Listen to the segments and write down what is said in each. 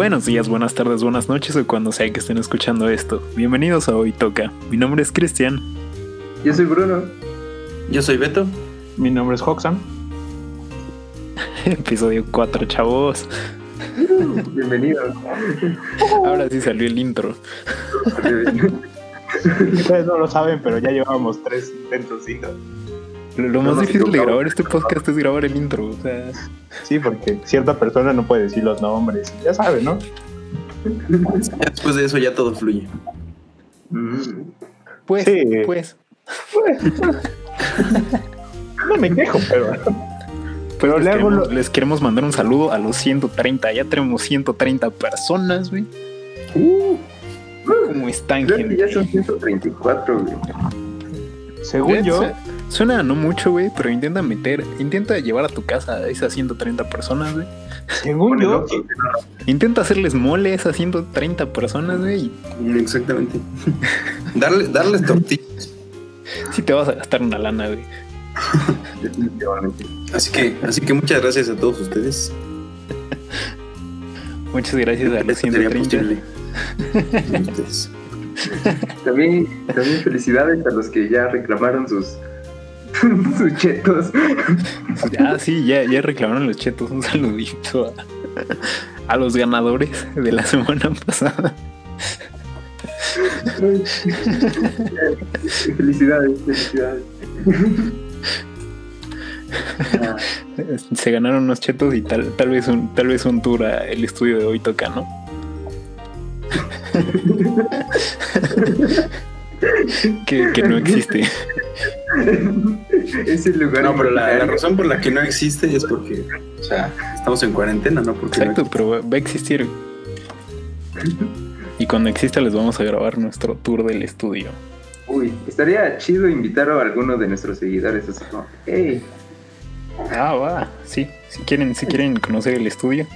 Buenos días, buenas tardes, buenas noches o cuando sea que estén escuchando esto. Bienvenidos a Hoy Toca. Mi nombre es Cristian. Yo soy Bruno. Yo soy Beto. Mi nombre es Hoxan. Episodio 4, chavos. Bienvenido. Ahora sí salió el intro. Ustedes no lo saben, pero ya llevábamos tres intentos. Lo, lo más No, difícil no, de grabar este podcast es grabar el intro. O sea, Sí, porque cierta persona no puede decir los nombres. Ya sabe, ¿no? Después de eso ya todo fluye. Pues, Sí. pues. No me quejo, pero. Pero les, le hago queremos, lo- les queremos mandar un saludo a los 130. Ya tenemos 130 personas, güey. Uh, ¿Cómo están, que ya gente? son 134, güey. Según yo, Suena no mucho, güey, pero intenta meter, intenta llevar a tu casa a esas 130 personas, güey. según yo, loco. Intenta hacerles mole a esas 130 personas, güey. Mm, Exactamente. Darle, darles tortillas. Sí te vas a gastar una lana, güey. Definitivamente. Así que, así que muchas gracias a todos ustedes. Muchas gracias a los Esto sería 130. posible. Sin ustedes. También, también felicidades a los que ya reclamaron sus, sus chetos. Ah, sí, ya, ya reclamaron los chetos. Un saludito a, a los ganadores de la semana pasada. felicidades, felicidades. Ah, Se ganaron unos chetos y tal, tal vez un, tal vez un tour a el estudio de hoy toca, ¿no? que, que no existe. es el lugar. No, pero la, razón por la que no existe es porque, o sea, estamos en cuarentena, ¿no? Porque no Exacto, pero va va a existir. Y cuando exista les vamos a grabar nuestro tour del estudio. Uy, estaría chido invitar a alguno de nuestros seguidores. Así como, hey, Ah, va, sí. Si quieren, si quieren conocer el estudio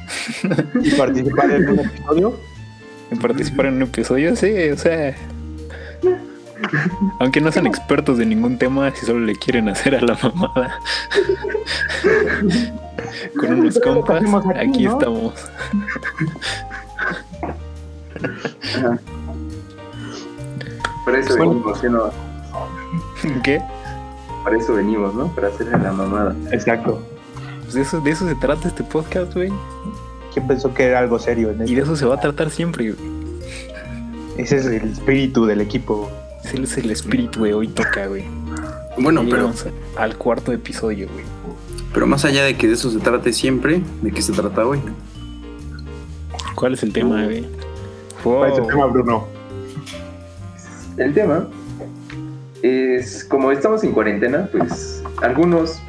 y participar en un episodio, y participar en un episodio, sí, o sea. Aunque no sean expertos de ningún tema, si solo le quieren hacer a la mamada. Con unos compas, aquí, aquí ¿no? estamos. por eso Bueno. venimos, ¿sí, no? ¿Qué? Para eso venimos, ¿no? Para hacerle la mamada. exacto. Pues de eso, de eso se trata este podcast, güey. ¿Quién pensó que era algo serio en Y de eso se va a tratar siempre, güey. Ese es el espíritu del equipo. Ese es el espíritu de hoy toca, güey. Bueno, pero, al cuarto episodio, güey. pero más allá de que de eso se trate siempre, ¿de qué se trata hoy? ¿Cuál es el tema, güey? ¿Cuál es el tema, Bruno? El tema es, como estamos en cuarentena, pues algunos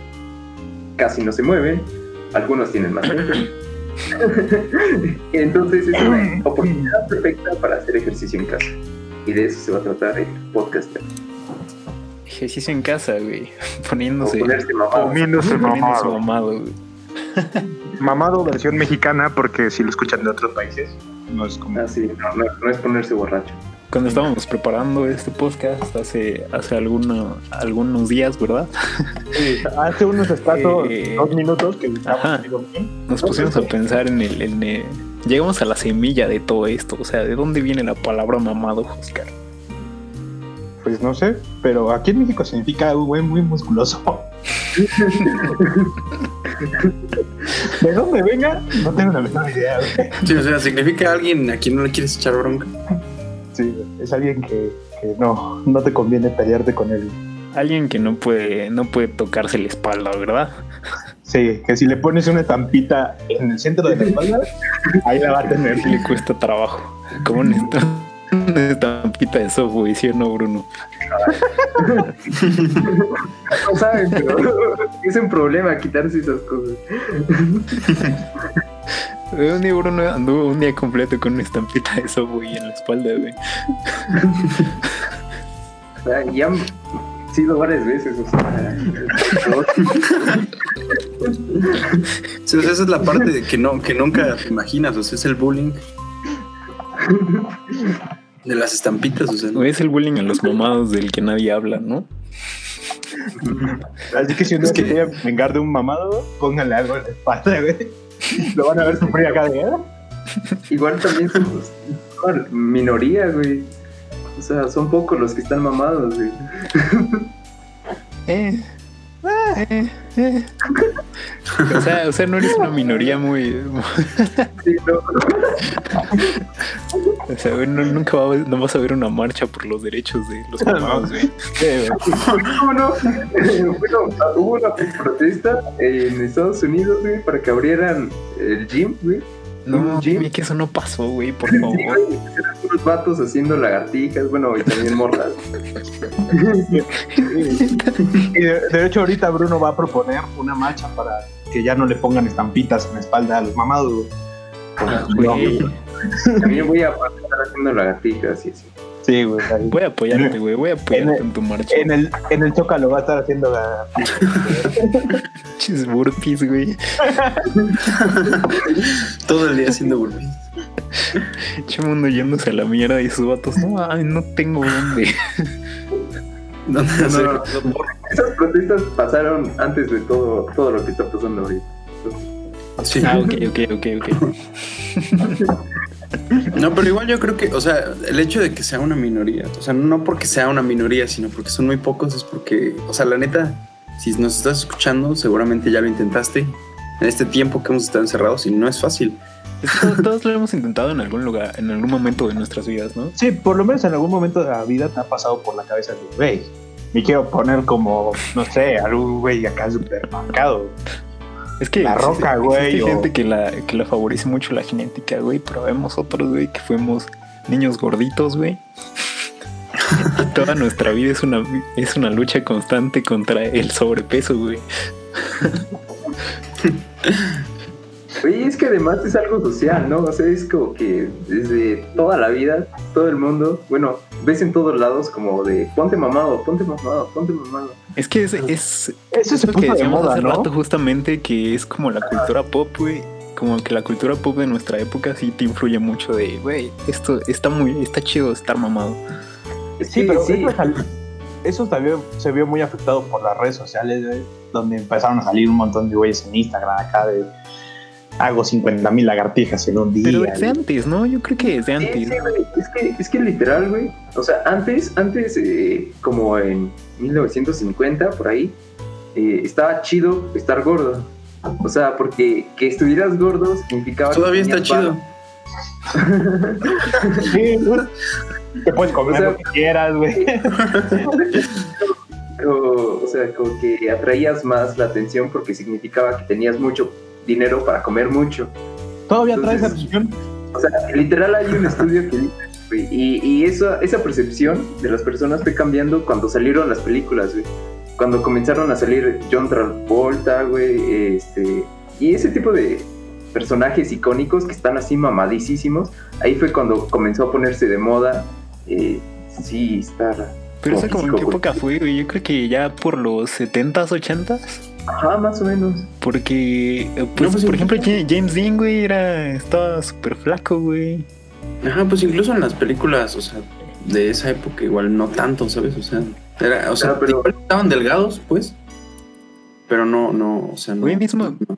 casi no se mueven, algunos tienen más. Entonces es una oportunidad perfecta para hacer ejercicio en casa. Y de eso se va a tratar el podcast. Ejercicio en casa, güey. Poniéndose. mamado. Comiéndose Poniéndose mamado. mamado, güey. Mamado versión mexicana, porque si lo escuchan de otros países, no es como. Ah, sí, no, no- no es ponerse borracho. Cuando estábamos preparando este podcast hace, hace alguno- algunos días, ¿verdad? Sí, hace unos escasos Eh, dos minutos que ajá. Nos pusimos a pensar en el, en el- Llegamos a la semilla de todo esto. O sea, ¿de dónde viene la palabra mamado, Oscar? Pues no sé, pero aquí en México significa un güey muy musculoso. ¿De dónde venga? No tengo la menor idea. güey. Sí, o sea, significa alguien a quien no le quieres echar bronca. Sí, es alguien que, que no, no te conviene pelearte con él. Alguien que no puede, no puede tocarse la espalda, ¿verdad? Sí, que si le pones una estampita en el centro de la espalda, ahí la va a tener. Le cuesta trabajo. Como una estam- una estampita de software, ¿sí o no, Bruno? No saben, pero es un problema quitarse esas cosas. Un día Bruno anduvo un día completo con una estampita de software en la espalda, güey. O sea, y han sido varias veces, o sea. Sí, o sea, esa es la parte de que, no, que nunca te imaginas, o sea, es el bullying. De las estampitas, o sea. Es el bullying a los mamados del que nadie habla, ¿no? Así que si uno Es que- quiere vengar de un mamado, póngale algo en la espalda, güey. Lo van a ver sufrir acá de "Ah". igual también somos son minoría, güey. O sea, son pocos los que están mamados, güey. Eh, eh, eh. O sea, o sea, no eres una minoría muy. Sí, no. O sea, no- nunca va no vas a ver una marcha por los derechos de los mamados, güey. Hubo una protesta en Estados Unidos, güey, para que abrieran el gym, güey. No, dime que eso no pasó, güey, por Sí, favor. güey, eran unos vatos haciendo lagartijas, bueno, y también morras. Y de, de hecho, ahorita Bruno va a proponer una marcha para que ya no le pongan estampitas en la espalda a los mamados. güey. Ah, güey. También voy a estar haciendo lagartijas y así. Sí, güey. ahí. Voy a apoyarte, güey. Voy a apoyarte en tu marcha. En el, en el Zócalo va a estar haciendo la... Chis burpees, güey. Todo el día haciendo burpees. Che mundo yéndose a la mierda y sus vatos. No, ay, no tengo dónde. ¿Dónde No, no, Esas protestas pasaron antes de todo, todo lo que está pasando ahorita. Sí. Ah, ok, ok, ok, ok. No, pero igual yo creo que, o sea, el hecho de que sea una minoría, o sea, no porque sea una minoría, sino porque son muy pocos, es porque, o sea, la neta, si nos estás escuchando, seguramente ya lo intentaste en este tiempo que hemos estado encerrados y no es fácil. Todos lo hemos intentado en algún lugar, en algún momento de nuestras vidas, ¿no? Sí, por lo menos en algún momento de la vida te ha pasado por la cabeza de, güey, me quiero poner como, no sé, algún güey acá supermercado. Es que La existe- Roca, güey, existe o- gente que la, que la favorece mucho la genética, güey, pero vemos otros, güey, que fuimos niños gorditos, güey. Y Toda nuestra vida es una, es una lucha constante contra el sobrepeso, güey. Oye, es que además es algo social, ¿no? O sea, es como que desde toda la vida, todo el mundo, bueno, ves en todos lados como de ponte mamado, ponte mamado, ponte mamado. Es que es, es, Eso es se lo que puso de decíamos moda, hace ¿no? rato justamente que es como la cultura pop, güey. Como que la cultura pop de nuestra época sí te influye mucho de, güey, esto está muy, está chido estar mamado. Es Sí, pero sí, eso también se vio muy afectado por las redes sociales, güey, donde empezaron a salir un montón de güeyes en Instagram acá de hago 50 mil lagartijas en un día. Pero desde güey. antes, ¿no? Yo creo que desde Sí, antes. sí. Es que, es que literal, güey. O sea, antes, antes, eh, como en 1950, por ahí, eh, estaba chido estar gordo. O sea, porque que estuvieras gordo significaba que Todavía está tenías chido. Sí, güey. Te puedes comer O sea- lo que quieras, güey. o, o sea, como que atraías más la atención porque significaba que tenías mucho dinero para comer mucho. Todavía traes esa Entonces- opción. O sea, literal hay un estudio que dice, y, y eso, esa percepción de las personas fue cambiando cuando salieron las películas, güey. Cuando comenzaron a salir John Travolta, güey, este, y ese tipo de personajes icónicos que están así mamadísimos, ahí fue cuando comenzó a ponerse de moda, eh, sí, estar... Pero esa como como en qué época fue, güey. Yo creo que ya por los 70s, 80s. Ajá, más o menos. Porque, eh, pues, pues, por ejemplo, Ja- James Dean, güey, era, estaba súper flaco, güey. Ajá, pues incluso en las películas, o sea, de esa época igual no tanto, ¿sabes? O sea, era, o sea, Ah, pero- igual estaban delgados, pues, pero no, no, o sea, no. Güey, mismo- no-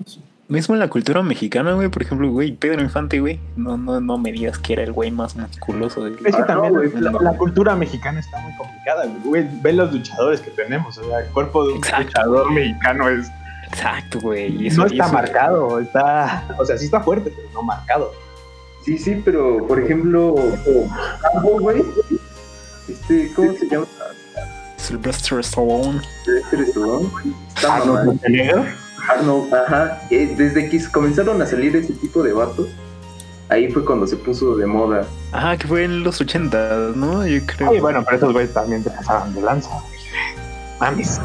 Mismo en la cultura mexicana, güey, por ejemplo, güey, Pedro Infante, güey. No, no, no me digas que era el güey más musculoso del... Es que Ah, no, también güey, la, no. la cultura mexicana está muy complicada, güey. Ve los luchadores que tenemos. O sea, el cuerpo de un Exacto. luchador mexicano es, Exacto, güey. eso- no está eso- marcado. Está, o sea, sí está fuerte, pero no marcado. Sí, sí, pero por ejemplo, Rambo, güey, este, ¿cómo se llama? Sylvester Stallone. Este Stallone, güey, está Arnold mamado. Arnold, ajá. Eh, desde que comenzaron a salir ese tipo de vatos, ahí fue cuando se puso de moda. Ajá, que fue en los 80, ¿no? Yo creo. Oye, bueno, pero esos güeyes también te pasaban de lanza. Mames.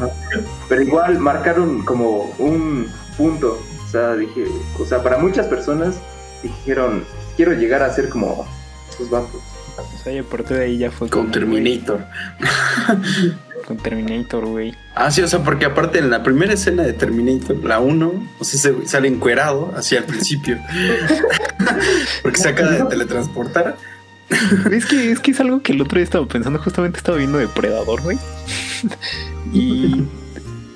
Pero igual marcaron como un punto. O sea, dije, o sea, para muchas personas dijeron, quiero llegar a ser como esos vatos. O sea, y a partir de ahí ya fue Con como, Terminator. con Terminator, güey. Ah, sí, o sea, porque aparte en la primera escena de Terminator, la 1, o sea, se- sale encuerado hacia el principio. porque se acaba de teletransportar. Es que, es que es algo que el otro día estaba pensando, justamente estaba viendo Depredador, güey. y,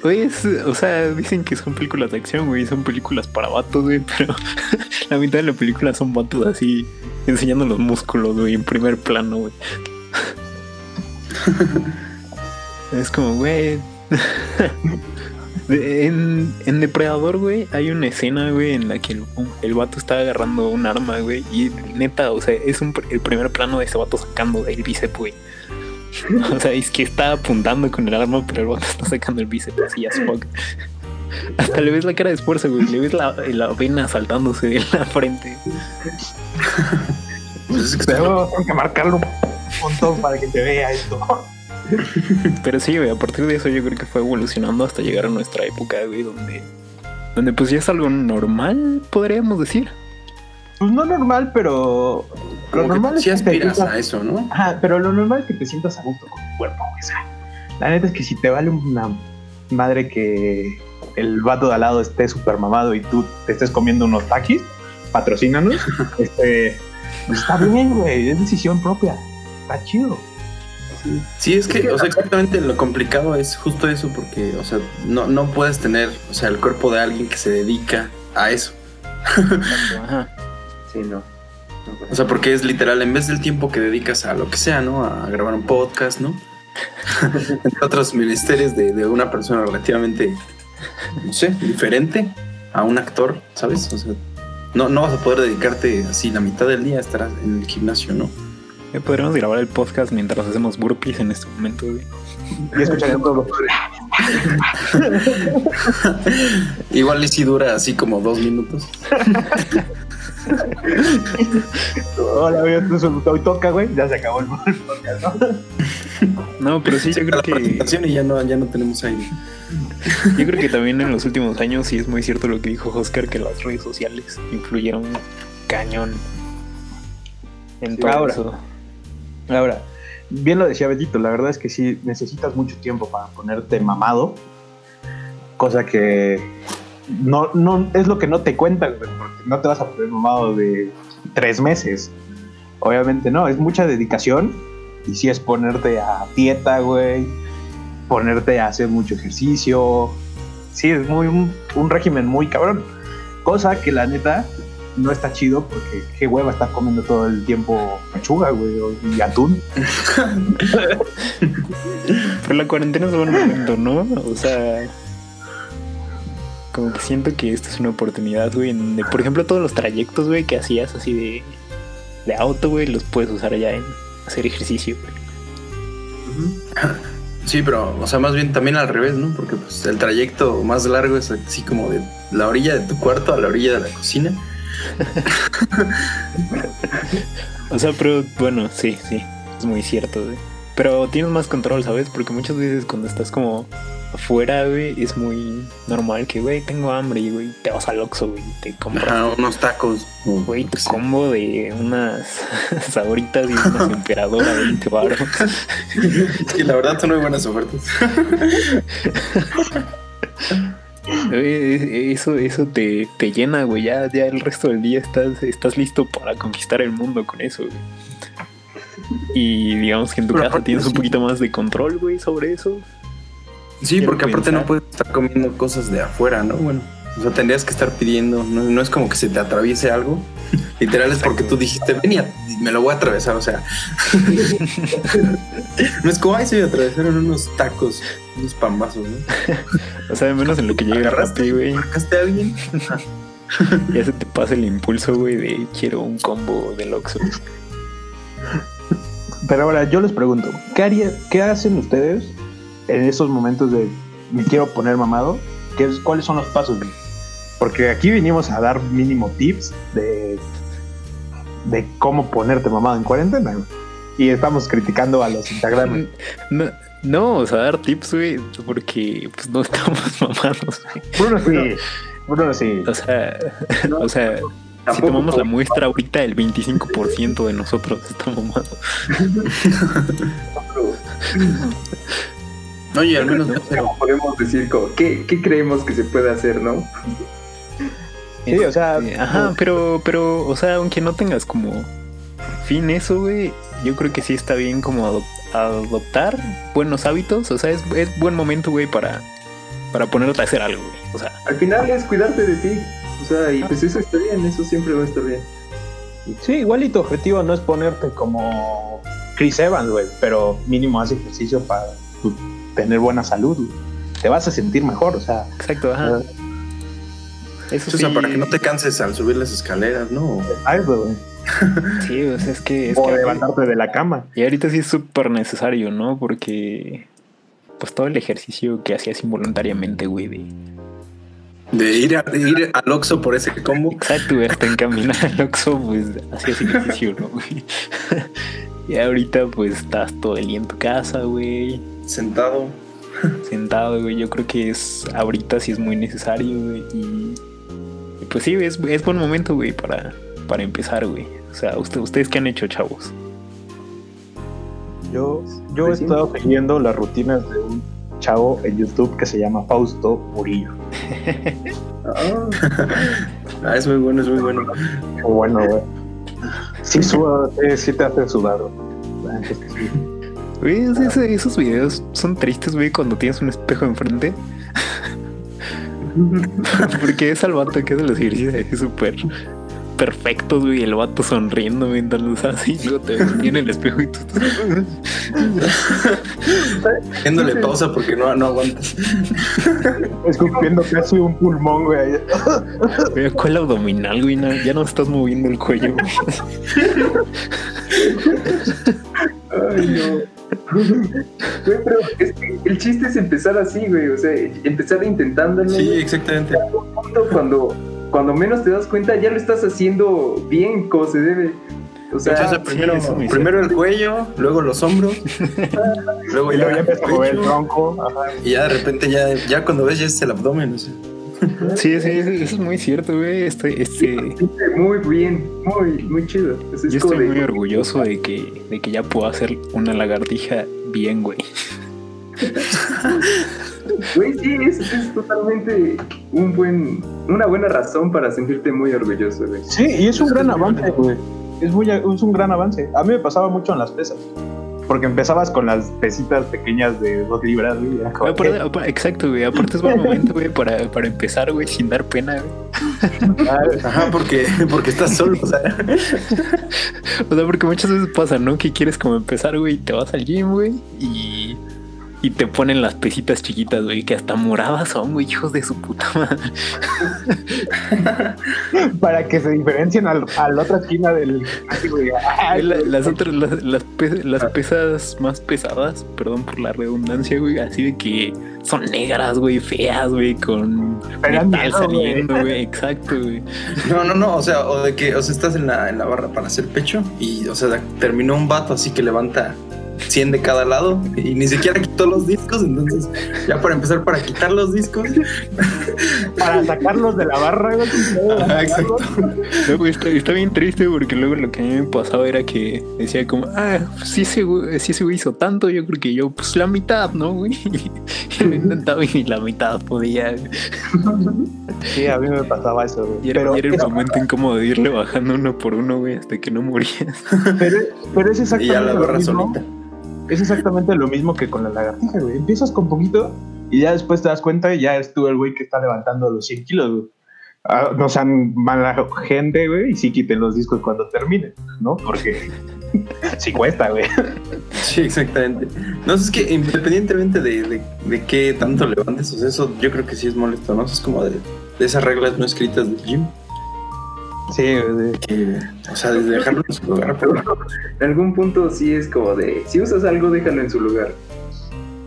Pues, o sea, dicen que son películas de acción, güey, son películas para vatos, güey, pero la mitad de la película son vatos así enseñando los músculos, güey, en primer plano, güey. es como, güey. En, en Depredador, güey, hay una escena, güey, en la que el, el vato está agarrando un arma, güey. Y neta, o sea, es un, el primer plano de ese vato sacando el bíceps, güey. O sea, es que está apuntando con el arma, pero el vato está sacando el bíceps así as fuck. Hasta le ves la cara de esfuerzo, güey. Le ves la, la vena saltándose de la frente. Pues es que tengo que marcarlo un montón para que te vea esto. Pero sí, güey, a partir de eso yo creo que fue evolucionando hasta llegar a nuestra época, güey, donde, donde pues ya es algo normal, podríamos decir. Pues no normal, pero lo como normal que es sí que te aspiras sientas- a eso, ¿no? Ajá, pero lo normal es que te sientas a gusto con tu cuerpo, güey. O sea, la neta es que si te vale una madre que el vato de al lado esté súper mamado y tú te estés comiendo unos taquis, patrocínanos. este, pues está bien, güey, es decisión propia. Está chido. Sí, es que, o sea, exactamente lo complicado es justo eso, porque, o sea, no, no puedes tener, o sea, el cuerpo de alguien que se dedica a eso. Ajá. Sí, no. O sea, porque es literal, en vez del tiempo que dedicas a lo que sea, ¿no? A grabar un podcast, ¿no? Entre otros ministerios de, de una persona relativamente, no sé, diferente a un actor, ¿sabes? O sea, no, no vas a poder dedicarte así la mitad del día a estar en el gimnasio, ¿no? Eh, Podríamos grabar el podcast mientras hacemos burpees en este momento, güey. Y escucharían todo. Igual y si dura así como dos minutos. Hola, güey, hoy toca, güey. Ya se acabó el podcast, ¿no? No, pero sí, yo creo que y ya no, ya no tenemos aire. yo creo que también en los últimos años sí es muy cierto lo que dijo Oscar que las redes sociales influyeron cañón en Sí, todo ahora. eso. Ahora, bien lo decía Betito, la verdad es que sí necesitas mucho tiempo para ponerte mamado, cosa que no, no es lo que no te cuentan, porque no te vas a poner mamado de tres meses. Obviamente no, es mucha dedicación y sí es ponerte a dieta, güey, ponerte a hacer mucho ejercicio. Sí, es muy un, un régimen muy cabrón. Cosa que la neta no está chido porque qué hueva estar comiendo todo el tiempo pechuga, güey, o- y atún. Pero la cuarentena es un buen momento, ¿no? O sea, como que siento que esta es una oportunidad, güey, en donde, por ejemplo, todos los trayectos, güey, que hacías así de, de auto, güey, los puedes usar ya en hacer ejercicio, güey. Sí, pero, o sea, más bien también al revés, ¿no? Porque pues el trayecto más largo es así como de la orilla de tu cuarto a la orilla de la cocina. O sea, pero bueno, sí, sí, es muy cierto, güey. Pero tienes más control, ¿sabes? Porque muchas veces cuando estás como afuera, güey, es muy normal que, güey, tengo hambre y, güey, te vas al Oxxo, güey, y te compras Ajá, unos tacos. Güey, tu combo de unas sabritas y unas emperadoras de 20 baros. Sí, la verdad son muy buenas ofertas. Güey, Eso, eso te, te llena, güey. Ya, ya el resto del día estás, estás listo para conquistar el mundo con eso, güey. Y digamos que en tu Pero casa tienes un poquito más de control, güey, sobre eso. Sí, Quiero porque aparte no puedes estar comiendo cosas de afuera, ¿no? Bueno, o sea, tendrías que estar pidiendo, no, no es como que se te atraviese algo. Literal es porque tú dijiste, ven y a- y me lo voy a atravesar, o sea. no es como, ay, se me atravesaron unos tacos, unos pambazos, ¿no? O sea, menos en lo que llega Agarraste, Rappi, güey. marcaste a alguien. Ya se te pasa el impulso, güey, de quiero un combo del Oxxo. Pero ahora yo les pregunto, ¿qué, haría, ¿qué hacen ustedes en esos momentos de me quiero poner mamado? ¿Qué es- ¿Cuáles son los pasos? güey? Porque aquí vinimos a dar mínimo tips de, de cómo ponerte mamado en cuarentena. güey. Y estamos criticando a los Instagram. No, no, o sea, dar tips, güey, porque pues no estamos mamados, güey. Bruno sí. Bruno sí. O sea, No, o sea, si tomamos la muestra ahorita, el 25% de nosotros está mamado. Oye, al menos no sé. ¿Cómo podemos decir como, ¿qué, qué creemos que se puede hacer, no? Sí, o sea, Este, Ajá, pero, pero, o sea, aunque no tengas como fin eso, güey, yo creo que sí está bien como adop- adoptar buenos hábitos. O sea, es, es buen momento, güey, para para ponerte a hacer algo, güey. O sea, Al final es cuidarte de ti. O sea, y pues eso está bien, eso siempre va a estar bien. Sí, igual y tu objetivo no es ponerte como Chris Evans, güey, pero mínimo haz ejercicio para tu- tener buena salud, güey. Te vas a sentir mejor, o sea. exacto, ajá. Eso O sea, sí, para que no te canses al subir las escaleras, ¿no? algo, güey. Sí, o sea, es que... Es O que levantarte de la cama. y ahorita sí es súper necesario, ¿no? Porque... Pues todo el ejercicio que hacías involuntariamente, güey, de... De ir, a- de ir al Oxxo por ese combo. Exacto, güey, hasta encaminar al Oxxo, pues hacías ejercicio, ¿no, güey? y ahorita, pues estás todo el día en tu casa, güey, Sentado. sentado, güey. Yo creo que es ahorita sí es muy necesario, güey. Y pues sí, es, es buen momento, güey, para, para empezar, güey. O sea, usted, ¿ustedes qué han hecho, chavos? Yo, yo he Pues estado siguiendo las rutinas de un chavo en YouTube que se llama Fausto Murillo. Ah, Ah, es muy bueno, es muy bueno. Bueno, güey. Sí, suda, sí, sí te hace sudar. güey. Es- esos videos son tristes, güey, cuando tienes un espejo enfrente. Porque es al vato que hace los ejercicios súper perfectos, güey. El vato sonriendo mientras los hace y luego te ves en el espejo y tú Haciéndole pausa porque no, no aguantas. Escupiendo casi un pulmón, güey. Güey, ¿cuál abdominal, güey? No, ya no estás moviendo el cuello, güey. Ay, no. Güey, pero es que el chiste es empezar así, güey. O sea, empezar intentándolo. Sí, exactamente. punto cuando, cuando menos te das cuenta, ya lo estás haciendo bien como se debe. O sea, Entonces, sí, primero, primero el cuello, luego los hombros, luego Y luego ya ya empieza a el mover el pecho, tronco. Ajá. y ya de repente ya, ya cuando ves ya es el abdomen, o sea. Sí, sí, eso es muy cierto, güey. Este, este, siente muy bien, muy, muy chido. Es yo estoy de- muy orgulloso de que, de que ya puedo hacer una lagartija bien, güey. Güey, sí, es, es totalmente un buen, una buena razón para sentirte muy orgulloso, güey. Sí, y es un gran avance, güey. Es, muy, es un gran avance. A mí me pasaba mucho en las pesas. Porque empezabas con las pesitas pequeñas de dos libras, güey. y era como, Aparte- apa- exacto, güey. Aparte es buen momento, güey, para, para empezar, güey, sin dar pena, güey. Ajá, porque, porque estás solo, o sea. O sea, porque muchas veces pasa, ¿no? Que quieres como empezar, güey, y te vas al gym, güey, y, y te ponen las pesitas chiquitas, güey, que hasta moradas son, güey, hijos de su puta madre. para que se diferencien al- a la otra esquina del. Ay, La- las otras, las, las, pe- las pesas más pesadas, perdón por la redundancia, güey, así de que son negras, güey, feas, güey, con Pero metal miedo, güey. saliendo, güey, exacto, güey. No, no, no, o sea, o de que, o sea, estás en la, en la barra para hacer pecho y, o sea, terminó un vato así que levanta 100 de cada lado y ni siquiera quitó los discos, entonces ya para empezar para quitar los discos. Para sacarlos de la barra, güey. Ajá, exacto. No, güey, está, está bien triste porque luego lo que a mí me pasaba era que decía como, ah, ese güey, si ese güey hizo tanto, yo creo que yo, pues la mitad, ¿no, güey? Y lo intentaba y ni la mitad podía. Sí, a mí me pasaba eso, güey. Y era, Pero, y era el momento incómodo de irle bajando uno por uno, güey, hasta que no morías. pero, pero es Y exactamente ya la lo barra mismo. solita. Es exactamente lo mismo que con la lagartija, güey. Empiezas con poquito y ya después te das cuenta y ya es tú el güey que está levantando los 100 kilos, güey. Ah, no sean mala gente, güey, y sí quiten los discos cuando terminen, ¿no? Porque sí cuesta, güey. Sí, exactamente. No, es que independientemente de, de, qué tanto levantes, o sea, eso yo creo que sí es molesto, ¿no? Es como de, de esas reglas no escritas del gym. Sí, o sea, desde dejarlo en su lugar. pero- En algún punto sí es como de, si usas algo, déjalo en su lugar.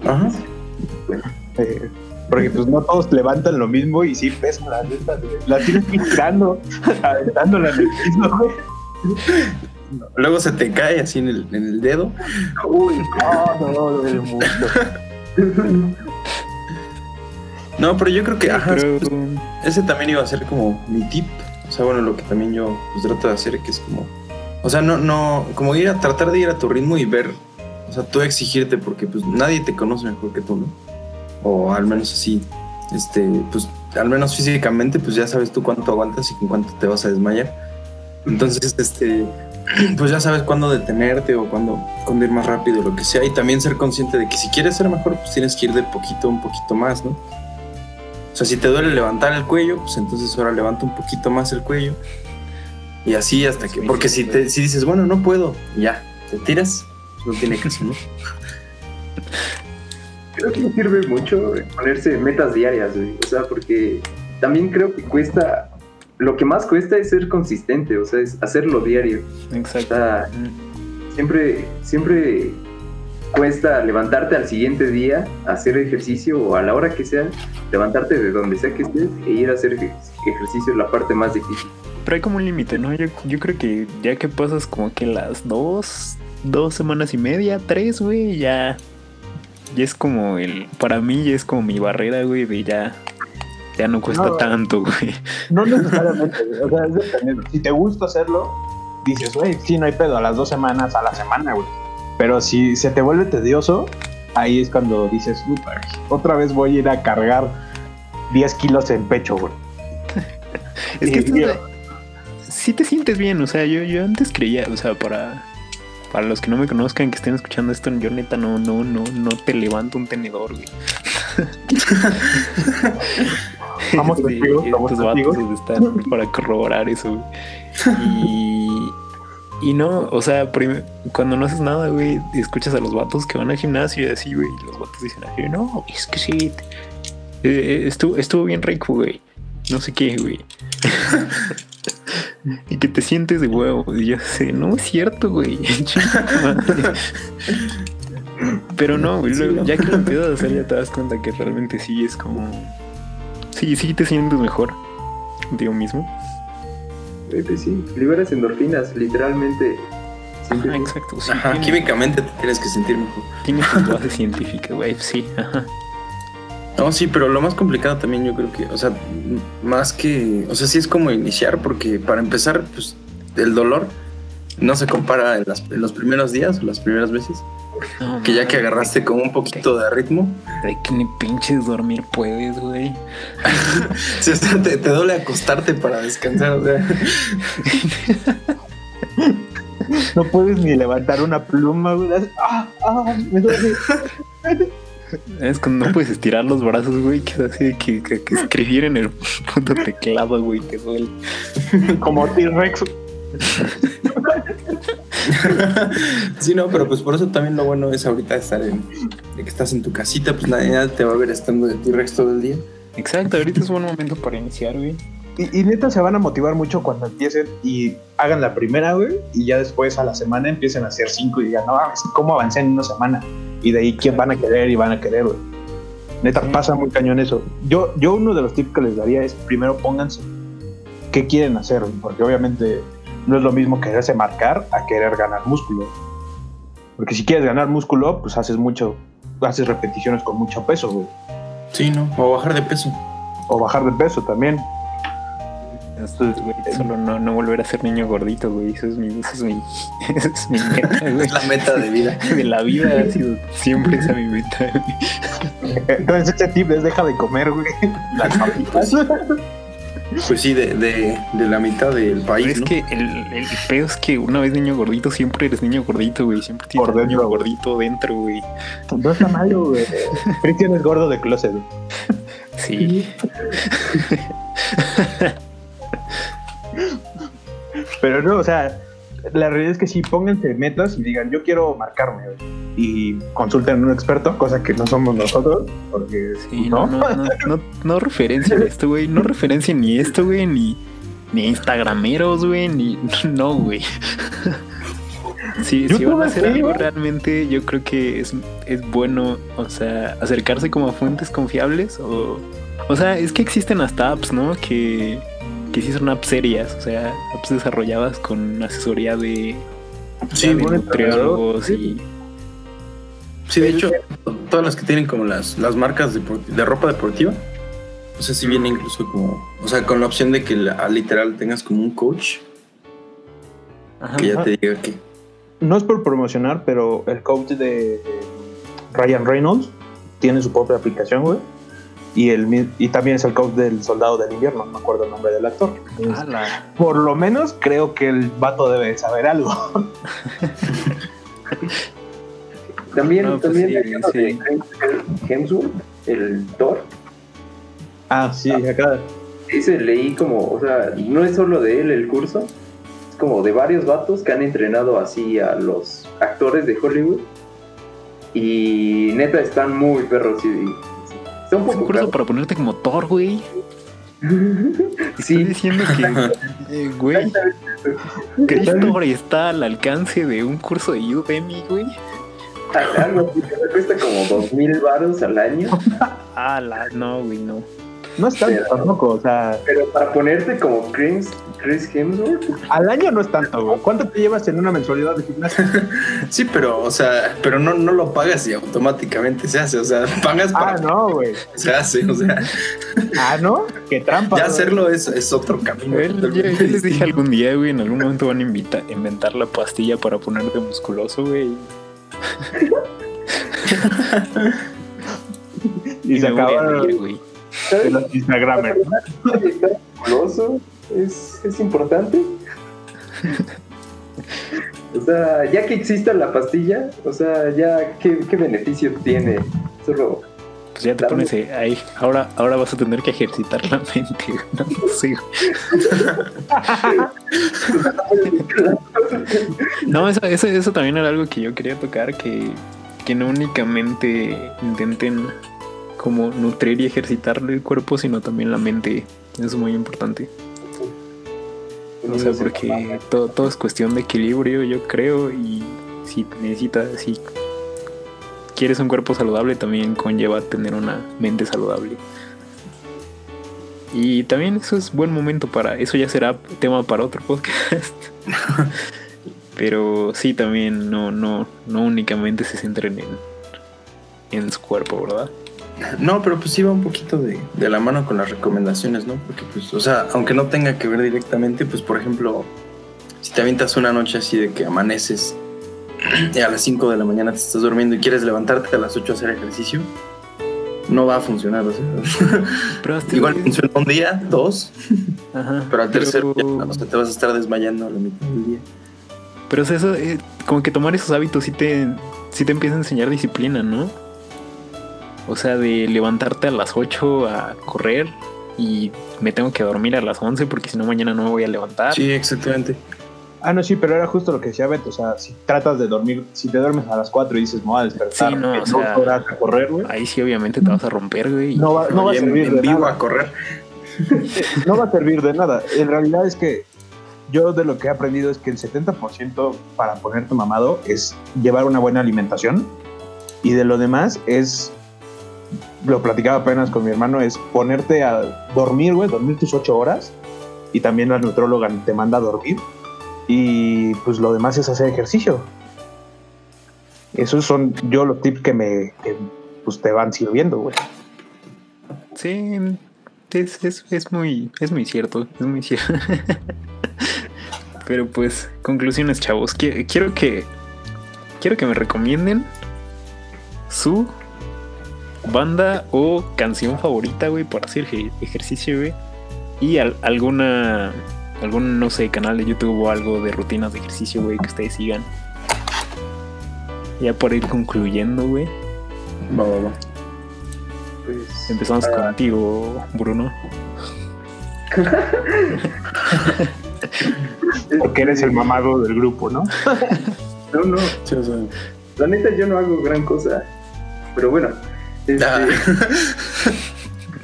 Ajá. Eh, porque pues no todos levantan lo mismo y sí pesan las neta. La tienes tirando, aventándola en el piso, güey. Luego se te cae así en el, en el dedo. Uy, No, no, no, el mundo. No, pero yo creo que, ajá, Pero, ese también iba a ser como mi tip. O sea, bueno, lo que también yo pues, trato de hacer, que es como, o sea, no, no, como ir a tratar de ir a tu ritmo y ver, o sea, tú exigirte, porque pues nadie te conoce mejor que tú, ¿no? O al menos así, este, pues al menos físicamente, pues ya sabes tú cuánto aguantas y con cuánto te vas a desmayar. Entonces, este, pues ya sabes cuándo detenerte o cuándo, cuándo ir más rápido, lo que sea, y también ser consciente de que si quieres ser mejor, pues tienes que ir de poquito un poquito más, ¿no? O sea, si te duele levantar el cuello, pues entonces ahora levanta un poquito más el cuello. Y así hasta que. Porque si, te, si dices, bueno, no puedo, ya, te tiras, pues no tiene caso, ¿no? Creo que sirve mucho ponerse metas diarias, güey. O sea, porque también creo que cuesta. Lo que más cuesta es ser consistente, o sea, es hacerlo diario. O Exacto. sea, siempre, siempre cuesta levantarte al siguiente día, hacer ejercicio o a la hora que sea, levantarte de donde sea que estés e ir a hacer ej- ejercicio es la parte más difícil. Pero hay como un límite, ¿no? Yo, yo creo que ya que pasas como que las dos, dos semanas y media, tres, güey, ya. Ya es como el. Para mí ya es como mi barrera, güey, de ya. Ya no cuesta No. tanto, güey. No necesariamente. O sea, es dependiendo. Si te gusta hacerlo, dices, güey, sí, no hay pedo, a las dos semanas, a la semana, güey. Pero si se te vuelve tedioso, ahí es cuando dices, "Puta, otra vez voy a ir a cargar 10 kilos en pecho, güey. Es que sí te sientes bien, o sea, yo, yo antes creía, o sea, para. Para los que no me conozcan, que estén escuchando esto, yo neta no, no, no, no te levanto un tenedor, güey. Vamos Sí, testigos, somos estos vatos están para corroborar eso, güey. Y, y no, o sea, cuando no haces nada, güey, escuchas a los vatos que van al gimnasio y así, güey, y los vatos dicen así, no, es que sí, te- eh, estuvo, estuvo bien rico, güey. No sé qué, güey. y que te sientes de huevo. Y yo sé, no es cierto, güey. Pero no, güey, luego, ya que lo empiezas a hacer, ya te das cuenta que realmente sí es como. Sí, sí te sientes mejor contigo mismo. Eh, pues sí, liberas endorfinas, literalmente. Ajá, exacto. Sí, Ajá, tiene, químicamente te tienes que sentir mejor. tiene sus bases científicas, güey. Sí, ajá. No, sí, pero lo más complicado también yo creo que, o sea, más que, o sea, sí es como iniciar, porque para empezar, pues el dolor no se compara en, las- en los primeros días o las primeras veces, que ya que agarraste como un poquito de ritmo, De que ni pinches dormir puedes, güey. sí, o sea, te, te duele acostarte para descansar, o sea, No puedes ni levantar una pluma, güey. Ah, ah, me duele. Es cuando no puedes estirar los brazos, güey, que es así de que, que, que escribir en el puto teclado, güey, te duele. Como T-Rex. sí, no, pero pues por eso también lo bueno es ahorita estar en, de que estás en tu casita, pues nadie, nadie te va a ver estando de T-Rex todo el día. Exacto, ahorita es buen momento para iniciar, güey. Y, y neta se van a motivar mucho cuando empiecen y hagan la primera, güey, y ya después a la semana empiecen a hacer cinco y digan, no, ¿cómo avancé en una semana? Y de ahí quién van a querer y van a querer, güey. Neta, pasa muy cañón eso. Yo, yo uno de los tips que les daría es primero pónganse qué quieren hacer, porque obviamente no es lo mismo quererse marcar a querer ganar músculo. Porque si quieres ganar músculo, pues haces mucho, haces repeticiones con mucho peso, güey. Sí, ¿no? O bajar de peso. O bajar de peso también. Entonces, güey, solo no, no volver a ser niño gordito, güey. Eso es mi, eso es mi, eso es mi meta, güey. Es la meta de vida. De la vida ha sido siempre esa mi meta, güey. Entonces este tip es deja de comer, güey. Las papitas. Pues sí, de, de, de la mitad del Pero país, es ¿no? que el, el pedo es que una vez niño gordito, siempre eres niño gordito, güey. Siempre tienes Por niño gordito dentro, güey. No está malo, güey. Cristian es gordo de closet. güey. Sí. Pero no, o sea, la realidad es que sí, pónganse metas y digan, yo quiero marcarme. Y consulten a un experto, cosa que no somos nosotros, porque Sí, no. no, no, no, no, referencien esto, güey. No referencien ni esto, güey, ni, ni instagrameros, güey, ni. No, güey. Sí, si van a hacer algo realmente, yo creo que es, es bueno, o sea, acercarse como a fuentes confiables o... O sea, es que existen hasta apps, ¿no? Que, que sí son apps serias, o sea, apps desarrolladas con asesoría de, Sí, de bueno, nutriólogos sí. y... Sí, de hecho, todas las que tienen como las, las marcas de, de ropa deportiva, o sea, sí viene incluso como, o sea, con la opción de que la- literal tengas como un coach Ajá. que ya te diga que. No es por promocionar, pero el coach de Ryan Reynolds tiene su propia aplicación, güey. Y, el, y también es el coach del Soldado del Invierno, no me acuerdo el nombre del actor. Ala. por lo menos creo que el vato debe saber algo. También, No, pues también sí, de Hemsworth, el Thor. Ah, sí, acá. Ese leí como, o sea, no es solo de él el curso, es como de varios vatos que han entrenado así a los actores de Hollywood. Y neta están muy perros y- está un Es un poco curso para ponerte como Thor, güey. Estoy diciendo que, eh, güey, Christopher está al alcance de un curso de Udemy, güey. algo que me cuesta como dos mil baros al año. Ah, la, no, güey, no. No es tanto tampoco, o sea, Pero para ponerte como Chris, Chris Hemsworth, al año no es tanto, güey. ¿Cuánto te llevas en una mensualidad de gimnasio? Sí, pero, o sea, pero no, no lo pagas y automáticamente se hace. O sea, pagas para Ah, no, güey. se hace. O sea, Ah, ¿no? Qué trampa. ya hacerlo es, es otro camino. Yo, yo- les dije algún día, güey, en algún momento van a invita- inventar la pastilla para ponerte musculoso, güey. Y se acaba güey. estar musculoso es, es importante. O sea, ya que exista la pastilla, o sea, ya qué, qué beneficio tiene. Solo Pues ya te pones eh, ahí. Ahora, ahora vas a tener que ejercitar la mente. No, no sé, güey. No, eso, eso, eso también era algo que yo quería tocar, que, que no únicamente intenten como nutrir y ejercitar el cuerpo, sino también la mente. Es muy importante. O sea, porque todo, todo es cuestión de equilibrio, yo creo, y si necesitas, si quieres un cuerpo saludable, también conlleva tener una mente saludable. Y también eso es buen momento para, eso ya será tema para otro podcast. Pero sí, también no, no, no únicamente se centren en, en su cuerpo, ¿verdad? No, pero pues sí va un poquito de, de la mano con las recomendaciones, ¿no? Porque pues, o sea, aunque no tenga que ver directamente, pues por ejemplo, si te avientas una noche así de que amaneces y a las 5 de la mañana te estás durmiendo y quieres levantarte a las 8 a hacer ejercicio, no va a funcionar, o sea, igual funciona un día, dos, Ajá, pero al tercero ya, pero- o sea, te vas a estar desmayando a la mitad del día. Pero o sea, eso, eh, como que tomar esos hábitos sí te, sí te empieza a enseñar disciplina, ¿no? O sea, de levantarte a las 8 a correr y me tengo que dormir a las 11 porque si no mañana no me voy a levantar. Sí, exactamente. Ah, no, sí, pero era justo lo que decía Beto. O sea, si tratas de dormir, si te duermes a las 4 y dices, me voy a despertar Sí, no, o sea, horas a correr, güey, Ahí sí obviamente te vas a romper, güey. no va, no va a servir en de vivo nada. a correr. No va a servir de nada. En realidad es que yo de lo que he aprendido es que el 70% para ponerte mamado es llevar una buena alimentación y de lo demás es, lo platicaba apenas con mi hermano, es ponerte a dormir, güey, dormir tus 8 horas y también la nutróloga te manda a dormir y pues lo demás es hacer ejercicio. Esos son yo los tips que me que, pues te van sirviendo, güey. Sí, es, es, es muy, es muy cierto, es muy cierto. Pero pues, conclusiones, chavos. Qui- Quiero que, quiero que me recomienden su banda o canción favorita, güey, para hacer eje- ejercicio, güey. Y al- alguna, algún, no sé, canal de YouTube o algo de rutinas de ejercicio, güey, que ustedes sigan. Ya por ir concluyendo, güey. Va, va, va. Pues, Empezamos ah, contigo, Bruno. Porque eres el mamado del grupo, ¿no? No, no, la neta yo no hago gran cosa. Pero bueno, este, Ah.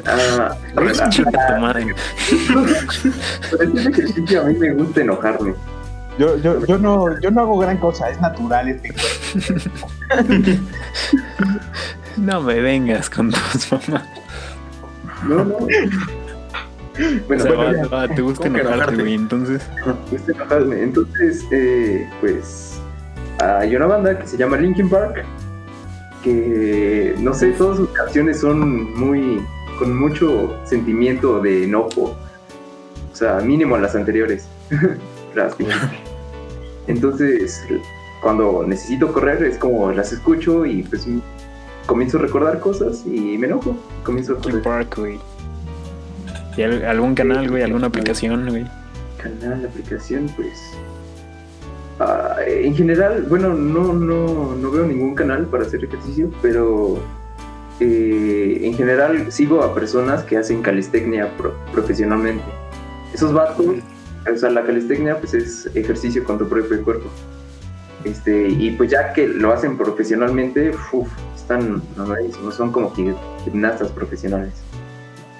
ah, para hacer ejercicio a mí me gusta enojarme. Yo, yo, yo, no, yo no hago gran cosa, es natural este cuerpo. No me vengas con tus mamás. No, no. O Bueno, sea, bueno, va- va, te gusta ¿Cómo que enojarte, enojarte? güey. Entonces, me gusta enojarme. Entonces, eh, pues, hay una banda que se llama Linkin Park, que, no sé, todas sus canciones son muy, con mucho sentimiento de enojo. O sea, mínimo las anteriores. Las- Entonces, cuando necesito correr es como las escucho y pues comienzo a recordar cosas y me enojo. Comienzo a correr. Park, güey. ¿Y al- algún canal, güey? ¿Alguna aplicación, güey? Canal, aplicación, pues. Ah, en general, bueno, no, no, no veo ningún canal para hacer ejercicio, pero eh, en general sigo a personas que hacen calistecnia pro- profesionalmente. Esos vatos, o sea, la calistecnia pues es ejercicio con tu propio cuerpo. Este, y pues ya que lo hacen profesionalmente, uf, están mamadísimos, son como gi- gimnastas profesionales.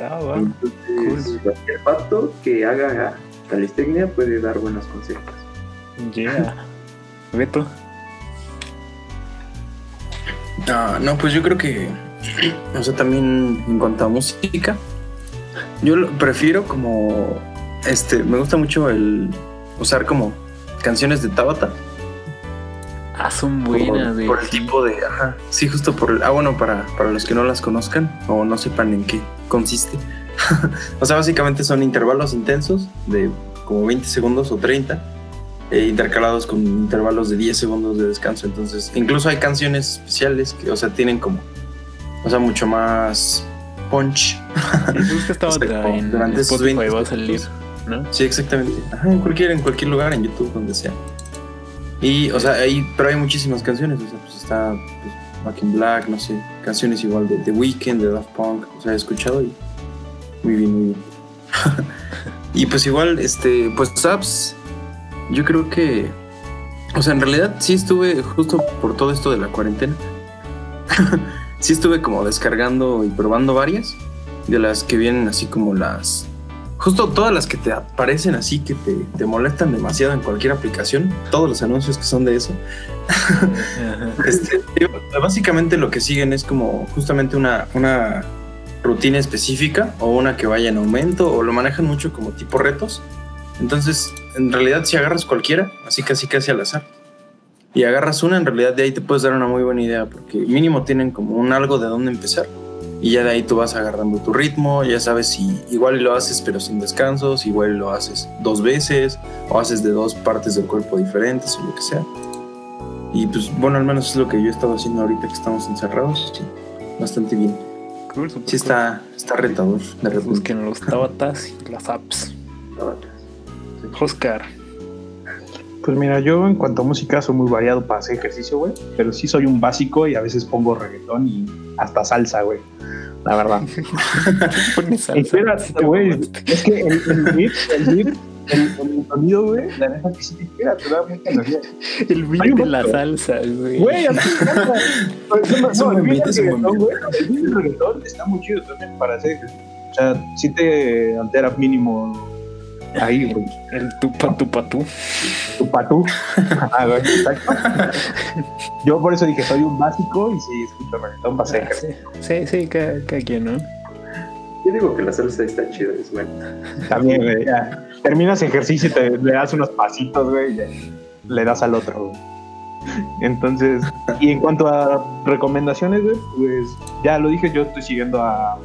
Ah, va. Entonces, cualquier vato que haga calistecnia puede dar buenos consejos. Yeah. Beto. Ah, no, pues yo creo que, o sea, también en cuanto a música, yo lo prefiero como, este, me gusta mucho el usar como canciones de Tabata. Ah, son por- buenas, güey. Por, el sí. tipo de, ajá, sí, justo por el, ah, bueno, para, para los que no las conozcan o no sepan en qué consiste. o sea, básicamente son intervalos intensos de como 20 segundos o 30, eh, intercalados con intervalos de 10 segundos de descanso. Entonces, incluso hay canciones especiales que, o sea, tienen como, o sea, mucho más punch. Sí, busca esta O sea, en durante esos Spotify 20 va a salir, ¿no? Sí, exactamente. Ajá, en cualquier, en cualquier lugar, en YouTube, donde sea. Y, o sea, hay, pero hay muchísimas canciones. O sea, pues está pues, Back in Black, no sé, canciones igual de The Weeknd, de Daft Punk. O sea, he escuchado y muy bien, muy bien. y pues igual, este, pues apps, yo creo que, o sea, en realidad sí estuve justo por todo esto de la cuarentena. sí estuve como descargando y probando varias de las que vienen así como las Justo todas las que te aparecen así que te, te molestan demasiado en cualquier aplicación, todos los anuncios que son de eso. Este, básicamente lo que siguen es como justamente una, una rutina específica o una que vaya en aumento o lo manejan mucho como tipo retos. Entonces, en realidad si agarras cualquiera, así casi casi al azar, y agarras una, en realidad de ahí te puedes dar una muy buena idea porque mínimo tienen como un algo de dónde empezar y ya de ahí tú vas agarrando tu ritmo, ya sabes si igual lo haces pero sin descansos, igual lo haces dos veces o haces de dos partes del cuerpo diferentes o lo que sea. Y pues bueno, al menos es lo que yo he estado haciendo ahorita que estamos encerrados, sí, bastante bien. Cool, Sí está, está retador de repente. Busquen los tabatas y las apps. Oscar. Pues mira, yo en cuanto a música soy muy variado para hacer ejercicio, güey. Pero sí soy un básico y a veces pongo reggaetón y hasta salsa, güey. La verdad. Pones salsa. Güey. Es que el, el beat, el beat, el, el sonido, güey, la neta que sí te espera, te da mucha energía. El beat de la salsa, güey. Güey, a mí me encanta. No, Es un buen beat es un buen reggaetón, beat. güey, el beat del reggaetón está muy chido también para hacer ejercicio. O sea, sí te altera mínimo ahí, güey. El tupa tupa tú. Tu patú. Ah, güey, exacto. Yo por eso dije, soy un básico y sí escucho reggaetón para sí, sí, sí, cada, cada quien, ¿no? Yo digo que la salsa está chida, es buena. También, güey, ya. Terminas ejercicio y te, le das unos pasitos, güey, y ya le das al otro, güey. Entonces, y en cuanto a recomendaciones, güey, pues ya lo dije, yo estoy siguiendo a,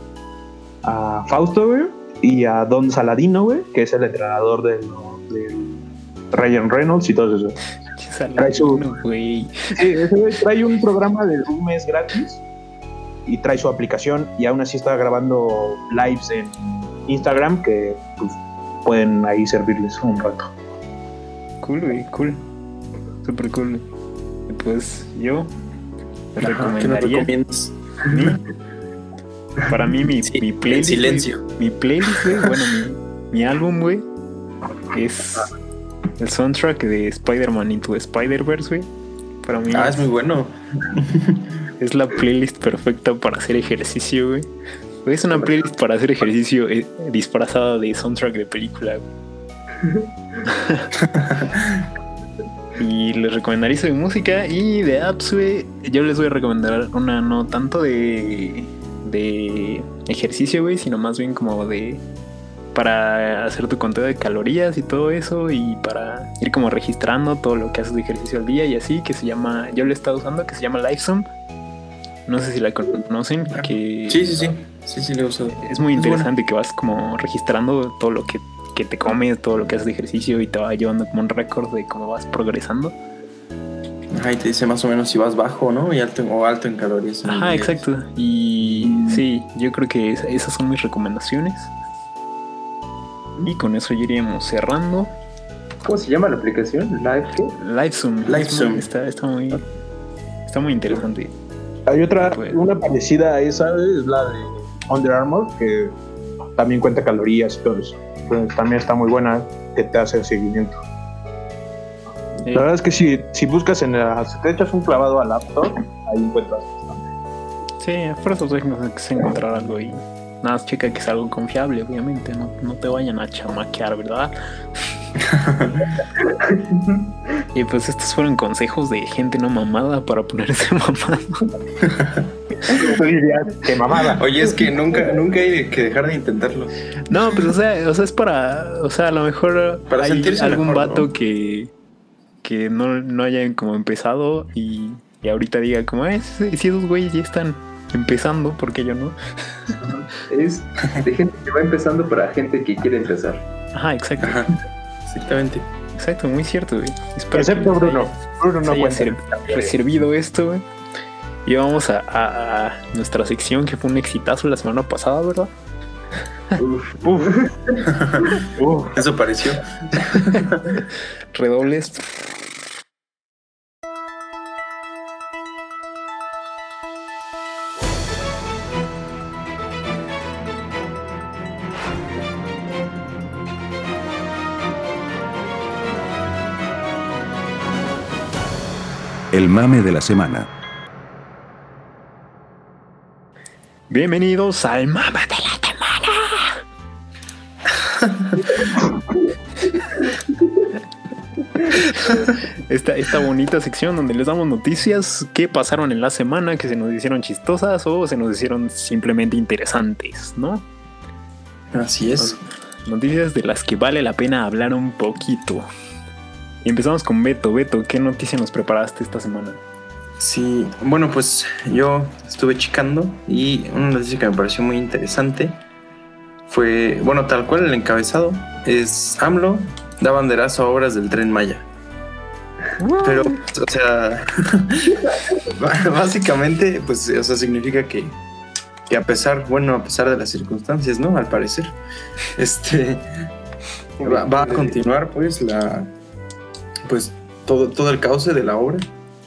a Fausto, güey, y a Don Saladino, güey, que es el entrenador del, del Ryan Reynolds y todo eso. Trae su- Saladino, güey. Sí, ese güey trae un programa de un mes gratis y trae su aplicación y aún así está grabando lives en Instagram que pues, pueden ahí servirles un rato. Cool, güey, cool. Super cool. Y Pues yo te Ajá, ¿Qué nos recomendaría recomiendas? para mí mi, Sí, mi playlist. güey, silencio. Mi playlist, güey, bueno, mi, mi álbum, güey, es el soundtrack de Spider-Man Into Spider-Verse, güey. Para mí Ah, es muy bueno. es la playlist perfecta para hacer ejercicio, güey. Güey, Es una playlist para hacer ejercicio eh, disfrazada de soundtrack de película, güey. y les recomendaría eso de música y de apps, güey. Yo les voy a recomendar una no tanto de, de ejercicio, güey, sino más bien como de para hacer tu conteo de calorías y todo eso y para ir como registrando todo lo que haces de ejercicio al día y así, que se llama, yo lo he estado usando, que se llama Lifesum. No sé si la conocen, que Sí, sí, sí. Sí, sí, le he usado. es muy Es interesante que vas como registrando todo lo que, que te comes, todo lo que haces de ejercicio y te va llevando como un récord de cómo vas progresando. Ajá, y te dice más o menos si vas bajo, ¿no? Y alto, o alto en calorías. en Ajá, exacto. Y sí, yo creo que es- esas son mis recomendaciones. Y con eso ya iríamos cerrando. ¿Cómo se llama la aplicación? ¿Live qué? Livesum. Livesum. Está, está muy. Está muy interesante. Hay otra, Pues- una parecida a esa, es la de Under Armour, que también cuenta calorías y todo eso. Entonces, también está muy buena, que te hace el seguimiento. Sí. La verdad es que si, si buscas en la, si te echas un clavado al laptop, ahí encuentras bastante. Sí, por eso tienes que encontrar algo y nada más checa que es algo confiable, obviamente. No, no te vayan a chamaquear, ¿verdad? y pues estos fueron consejos de gente no mamada para ponerse mamado. Qué mamada. Oye, es que nunca, nunca hay que dejar de intentarlo. No, pues o sea, o sea, es para, o sea, a lo mejor Para hay sentirse algún mejor, vato ¿no? que, que no, no hayan como empezado y, y ahorita diga como, eh, si si esos güeyes ya están empezando, ¿por qué yo no? Es de gente que va empezando para gente que quiere empezar. Ajá, exacto, Ajá, exactamente. exacto, muy cierto, güey. Espero Excepto que- Bruno. Bruno no cuenta. ser- reservido esto, güey. Y vamos a, a- a nuestra sección que fue un exitazo la semana pasada, ¿verdad? Uf, Uf. Uf. Eso pareció. Redobles. El mame de la semana. Bienvenidos al Mama de la Semana. Esta, esta bonita sección donde les damos noticias que pasaron en la semana, que se nos hicieron chistosas o se nos hicieron simplemente interesantes, ¿no? Así es. Noticias de las que vale la pena hablar un poquito. Y empezamos con Beto. Beto, ¿qué noticia nos preparaste esta semana? Sí, bueno, pues yo estuve checando y una noticia que me pareció muy interesante fue, bueno, tal cual el encabezado es AMLO da banderazo a obras del tren Maya. Pero, o sea, básicamente, pues, o sea, significa que, que a pesar, bueno, a pesar de las circunstancias, ¿no? Al parecer, este, va, va a continuar, pues, la, pues, todo, todo el cauce de la obra,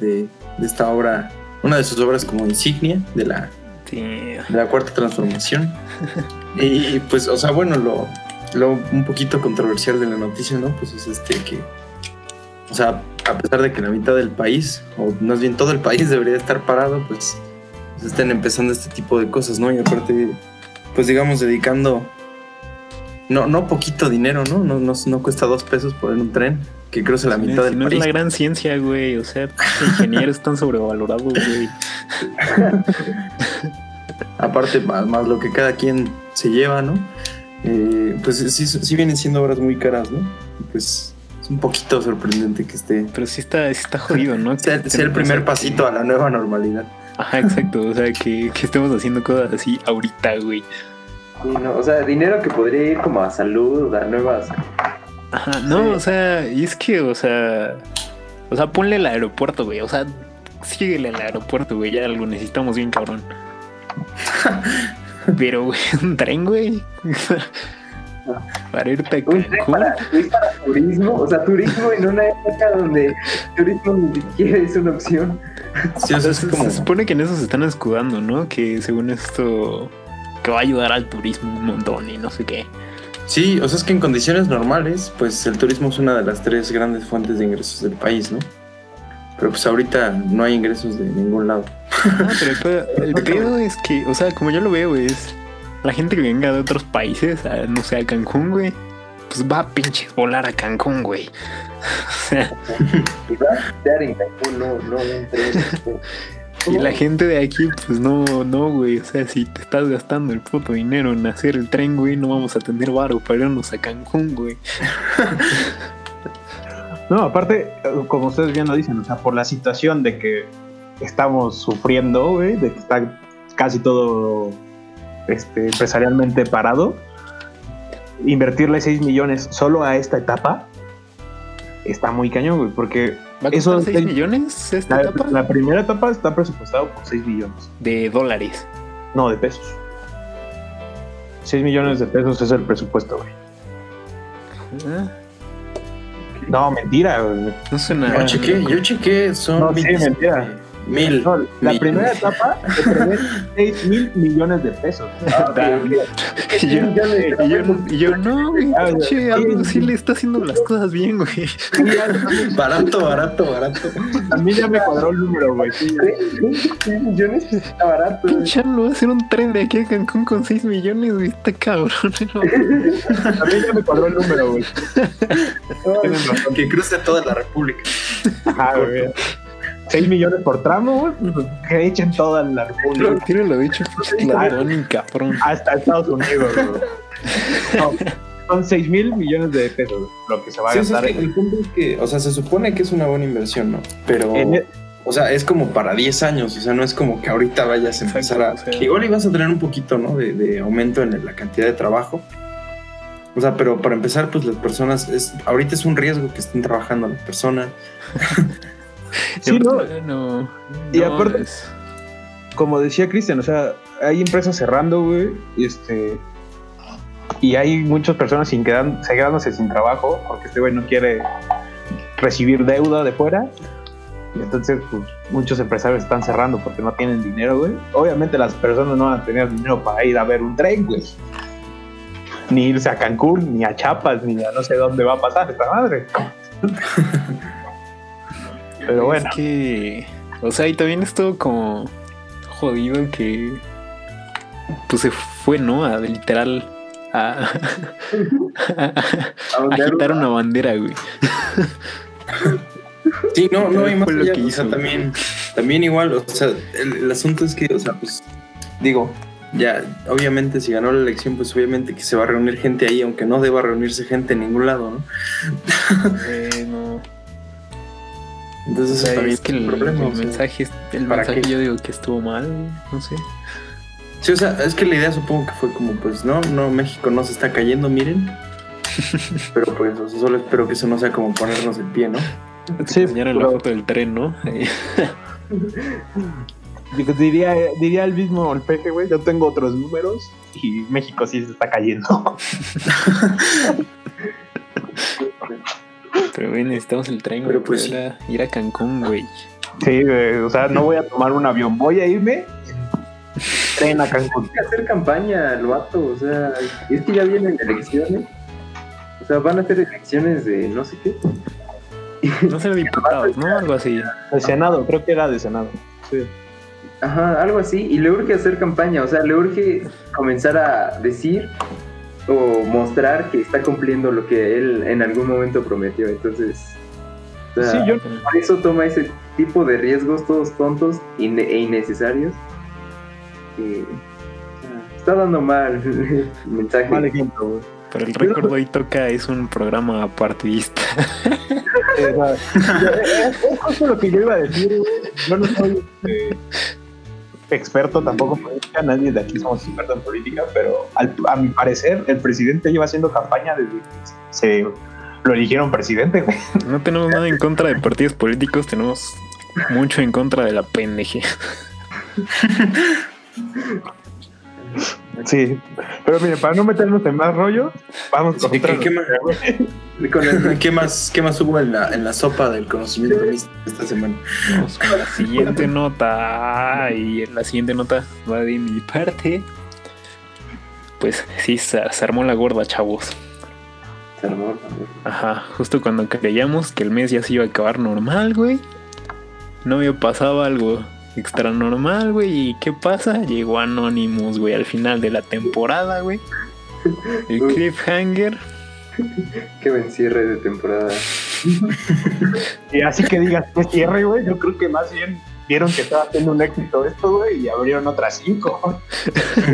de, de esta obra, una de sus obras como insignia de la, Sí. de la cuarta transformación. y pues, o sea, bueno, lo, lo un poquito controversial de la noticia, ¿no? Pues es este que, o sea, a pesar de que la mitad del país, o más bien todo el país debería estar parado, pues, pues estén empezando este tipo de cosas, ¿no? Y aparte, pues digamos, dedicando, no, no poquito dinero, ¿no? No, no, no cuesta dos pesos poner un tren que cruce la mitad Si del no es la gran ciencia, güey. O sea, los ingenieros están sobrevalorados, güey. aparte más, más lo que cada quien se lleva, ¿no? Eh, pues sí, sí vienen siendo obras muy caras, ¿no? Pues es un poquito sorprendente que esté Pero sí está, sí está jodido, ¿no? sea, el primer pasito a la nueva normalidad. Ajá, exacto. O sea, que, que estemos haciendo cosas así ahorita, güey. Sí, no, o sea, dinero que podría ir como a salud, a nuevas. Ajá, no, Sí. o sea, y es que, o sea, o sea, ponle el aeropuerto, güey. O sea, síguele al aeropuerto, güey. Ya lo necesitamos bien, cabrón. Pero, güey, un tren, güey. Para irte a Cancún. para, es para turismo, o sea, turismo en una época donde turismo ni siquiera es una opción. Sí, o sea, como, se supone que en eso se están escudando, ¿no? Que según esto, que va a ayudar al turismo un montón y no sé qué. sí, o sea, es que en condiciones normales, pues el turismo es una de las tres grandes fuentes de ingresos del país, ¿no? Pero pues ahorita no hay ingresos de ningún lado. Ah, pero el pedo, es que, o sea, como yo lo veo, es la gente que venga de otros países, a, no sé, a Cancún, güey, pues va a pinches volar a Cancún, güey. O sea, Y va a estar en Cancún, no, no tren. Y la gente de aquí, pues no, no, güey. O sea, si te estás gastando el puto dinero en hacer el tren, güey, no vamos a tener varo para irnos a Cancún, güey. No, aparte, como ustedes bien lo dicen, o sea, por la situación de que estamos sufriendo, güey, de que está casi todo este, empresarialmente parado, invertirle 6 millones solo a esta etapa está muy cañón, güey, porque ¿Va a costar Eso 6 es- millones esta la, etapa? la primera etapa está presupuestado por 6 millones, De dólares. no de pesos. 6 millones de pesos es el presupuesto, güey. Ah, No, mentira, güey. No suena. Yo chequé, yo chequé, son No, sí, 27, mentira. Mil. No, la primera etapa se prevé 6 mil millones de pesos. Y yo, y yo, y yo, no, güey, Ah, ya. che, Aldo sí le está haciendo las cosas bien, güey. Barato, barato, barato. a mí ya me cuadró el número, güey. Sí, Güey, 6 millones está barato. güey. Pinche Aldo va a hacer un tren de aquí a Cancún con 6 millones, güey, está cabrón. ¿no? a mí ya me cuadró el número, güey. Que cruce toda la república. Ajá, güey. 6 millones por tramo, güey. pues, Que echen toda la república. Tiene lo dicho, Tlatoani, cabrón. Hasta Estados Unidos. No, son 6 mil millones de pesos lo que se va a Sí, gastar. es que el punto es que, o sea, se supone que es una buena inversión, ¿no? Pero, e- o sea, es como para 10 años, o sea, no es como que ahorita vayas a empezar a... Igual ibas a tener un poquito, ¿no? De, de aumento en la cantidad de trabajo. O sea, pero para empezar, pues las personas, es, ahorita es un riesgo que estén trabajando las personas. Sí, no. no. Y aparte- es- como decía Cristian, o sea, hay empresas cerrando, güey, y este y hay muchas personas sin quedan, se quedándose sin trabajo porque este güey no quiere recibir deuda de fuera. Y entonces, pues, muchos empresarios están cerrando porque no tienen dinero, güey. Obviamente las personas no van a tener dinero para ir a ver un tren, güey. Ni irse a Cancún, ni a Chiapas, ni a no sé dónde va a pasar esta madre. Pero bueno, Es que, o sea, y también estuvo como jodido que, pues se fue, ¿no? A literal, a, a, A agitar una bandera, güey. Sí, no, no, y más lo allá, que o hizo, sea, también, también igual, o sea, el, el asunto es que, o sea, pues, digo, ya, obviamente, si ganó la elección, pues obviamente que se va a reunir gente ahí, aunque no deba reunirse gente en ningún lado, ¿no? Eh. Entonces, O sea, es que el, un problema. el o sea. mensaje, es- el ¿para mensaje qué? yo digo que estuvo mal, no sé. Sí, o sea, es que la idea supongo que fue como, pues, no, no, México no se está cayendo, miren. Pero pues, o sea, solo espero que eso no sea como ponernos el pie, ¿no? sí, Enseñaron la foto del tren, ¿no? Digo, Diría, diría el mismo el peje, güey, yo tengo otros números y México sí se está cayendo. Pero, güey, necesitamos el tren, güey, Pero, pues, para ir a- ir a Cancún, güey. Sí, güey, o sea, no voy a tomar un avión, voy a irme en tren a Cancún. Hay que hacer campaña al vato, o sea, es que ya vienen elecciones. O sea, van a hacer elecciones de no sé qué. No ser diputados, ¿no? Algo así. De Senado, creo que era de Senado. Sí. Ajá, algo así. Y le urge hacer campaña, o sea, le urge comenzar a decir o mostrar que está cumpliendo lo que él en algún momento prometió. Entonces, o sea, Sí, yo por eso toma ese tipo de riesgos todos tontos e innecesarios. Sea, está dando mal el mensaje. mal ejemplo. Pero el récord hoy toca es un programa partidista. Es, es justo lo que yo iba a decir, güey. Yo no soy este, experto tampoco en política, nadie de aquí somos expertos en política, pero al- a mi parecer el presidente lleva haciendo campaña desde que se lo eligieron presidente, güey. No tenemos nada en contra de partidos políticos, tenemos mucho en contra de la pendeje. Sí, pero mire, para no meternos en más rollo, vamos con Sí, otra ¿qué- qué más? Con el- ¿Qué más, ¿Qué más hubo en la, en la sopa del conocimiento místico esta semana? Vamos con la siguiente nota. Y la siguiente nota va de mi parte. Pues sí, se, se armó la gorda, chavos. Se armó, se armó. Ajá, justo cuando creíamos que el mes ya se iba a acabar normal, güey. No había pasado algo extra normal, güey. ¿Y qué pasa? Llegó Anonymous, güey, al final de la temporada, güey. El cliffhanger. Qué buen cierre de temporada. Y así que digas que cierre, güey, yo creo que más bien vieron que estaba haciendo un éxito esto, güey, y abrieron otras cinco.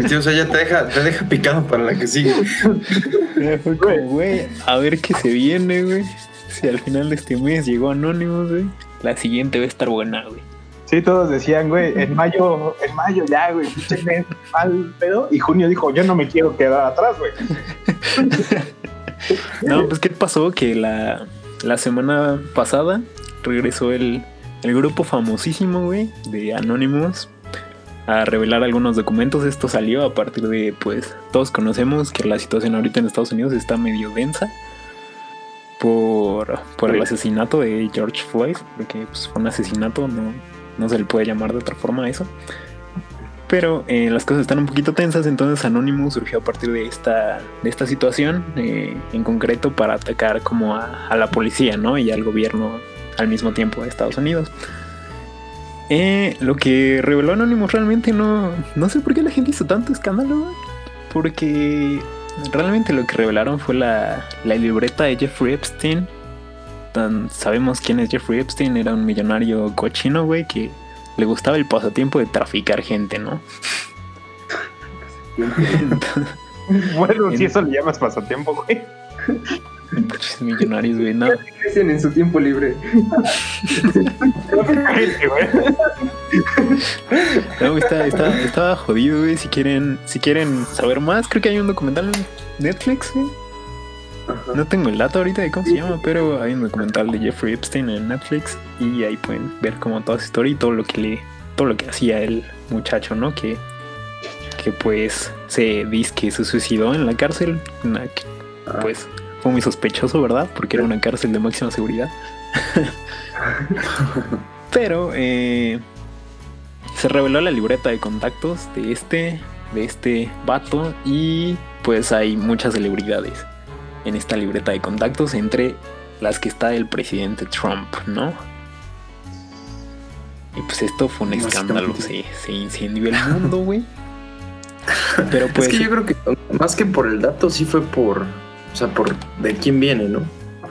Sí, o sea, ya te deja, te deja picado para la que sigue. Fue como, güey, a ver qué se viene, güey. Si al final de este mes llegó Anonymous, güey. La siguiente va a estar buena, güey. Sí, todos decían, güey, en mayo, en mayo ya, güey, pinche mes, mal pedo. Y junio dijo, yo no me quiero quedar atrás, güey. No, pues ¿qué pasó? Que la, la semana pasada regresó el, el grupo famosísimo, güey, de Anonymous a revelar algunos documentos. Esto salió a partir de, pues, todos conocemos que la situación ahorita en Estados Unidos está medio densa por, por el asesinato de George Floyd, porque pues, fue un asesinato, no, no se le puede llamar de otra forma a eso. Pero eh, las cosas están un poquito tensas, entonces Anonymous surgió a partir de esta, de esta situación, eh, en concreto para atacar como a, a la policía, ¿no? Y al gobierno al mismo tiempo de Estados Unidos. Eh, lo que reveló Anonymous realmente no. No sé por qué la gente hizo tanto escándalo. Porque realmente lo que revelaron fue la, la libreta de Jeffrey Epstein. Tan, sabemos quién es Jeffrey Epstein. Era un millonario cochino, güey, que le gustaba el pasatiempo de traficar gente, ¿no? Bueno, si eso le llamas pasatiempo, güey. Muchos millonarios, güey, no. ¿Qué hacen en su tiempo libre? No, güey, está, está- estaba jodido, güey. Si quieren, si quieren saber más, creo que hay un documental en Netflix, güey. Ajá. No tengo el dato ahorita de cómo se llama, pero hay un documental de Jeffrey Epstein en Netflix y ahí pueden ver como toda su historia y todo lo que le, todo lo que hacía el muchacho, ¿no? Que, que pues se dice que se suicidó en la cárcel, Ah, pues fue muy sospechoso, ¿verdad? Porque era una cárcel de máxima seguridad. Pero eh, se reveló la libreta de contactos de este, de este vato y pues hay muchas celebridades en esta libreta de contactos entre las que está el presidente Trump, ¿no? Y pues esto fue un escándalo, se, se incendió el mundo, güey. Pero pues es que yo creo que más que por el dato, sí fue por. O sea, por de quién viene, ¿no?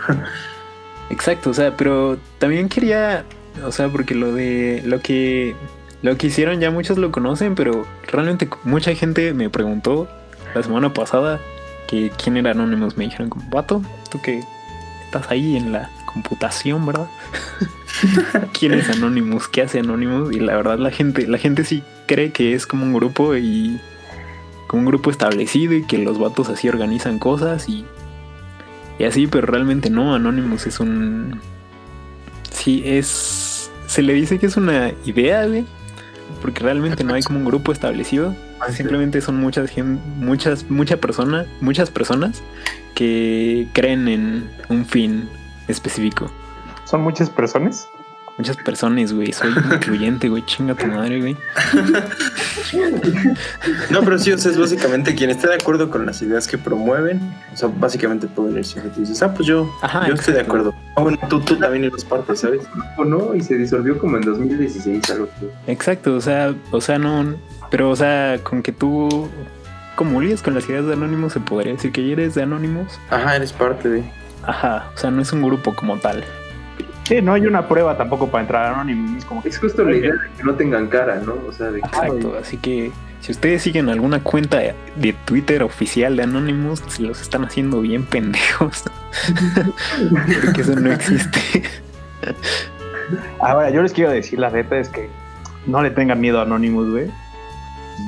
Exacto, o sea, pero también quería, o sea, porque lo de lo que lo que hicieron ya muchos lo conocen, pero realmente mucha gente me preguntó la semana pasada que quién era Anonymous, me dijeron como, "Vato, tú que estás ahí en la computación, ¿verdad? ¿Quién es Anonymous? ¿Qué hace Anonymous?" Y la verdad la gente la gente sí cree que es como un grupo y como un grupo establecido y que los vatos así organizan cosas y y así, pero realmente no, Anonymous es un... Sí, es... Se le dice que es una idea, güey. Porque realmente no hay como un grupo establecido. Simplemente son muchas muchas, muchas personas, muchas personas que creen en un fin específico. Son muchas personas. Muchas personas, güey. Soy incluyente, güey. Chinga tu madre, güey. No, pero sí, o sea, es básicamente quien esté de acuerdo con las ideas que promueven. O sea, básicamente pueden irse. Tú dices, ah, pues yo, Ajá, yo estoy de acuerdo. Ah, bueno, tú, tú también eres parte, ¿sabes? ¿O no? Y se disolvió como en 2016, algo así. Exacto, o sea, o sea, no, pero o sea, con que tú comulgues con las ideas de Anonymous, se podría decir que ya eres de Anonymous. Ajá, eres parte de. Ajá, o sea, no es un grupo como tal. Sí, no hay una prueba tampoco para entrar a Anonymous. Es como que Es justo la idea de que no tengan cara, ¿no? O sea, de que Exacto, así que si ustedes siguen alguna cuenta de, de Twitter oficial de Anonymous, se los están haciendo bien pendejos. Porque eso no existe. Ahora, yo les quiero decir, la neta es que no le tengan miedo a Anonymous, güey.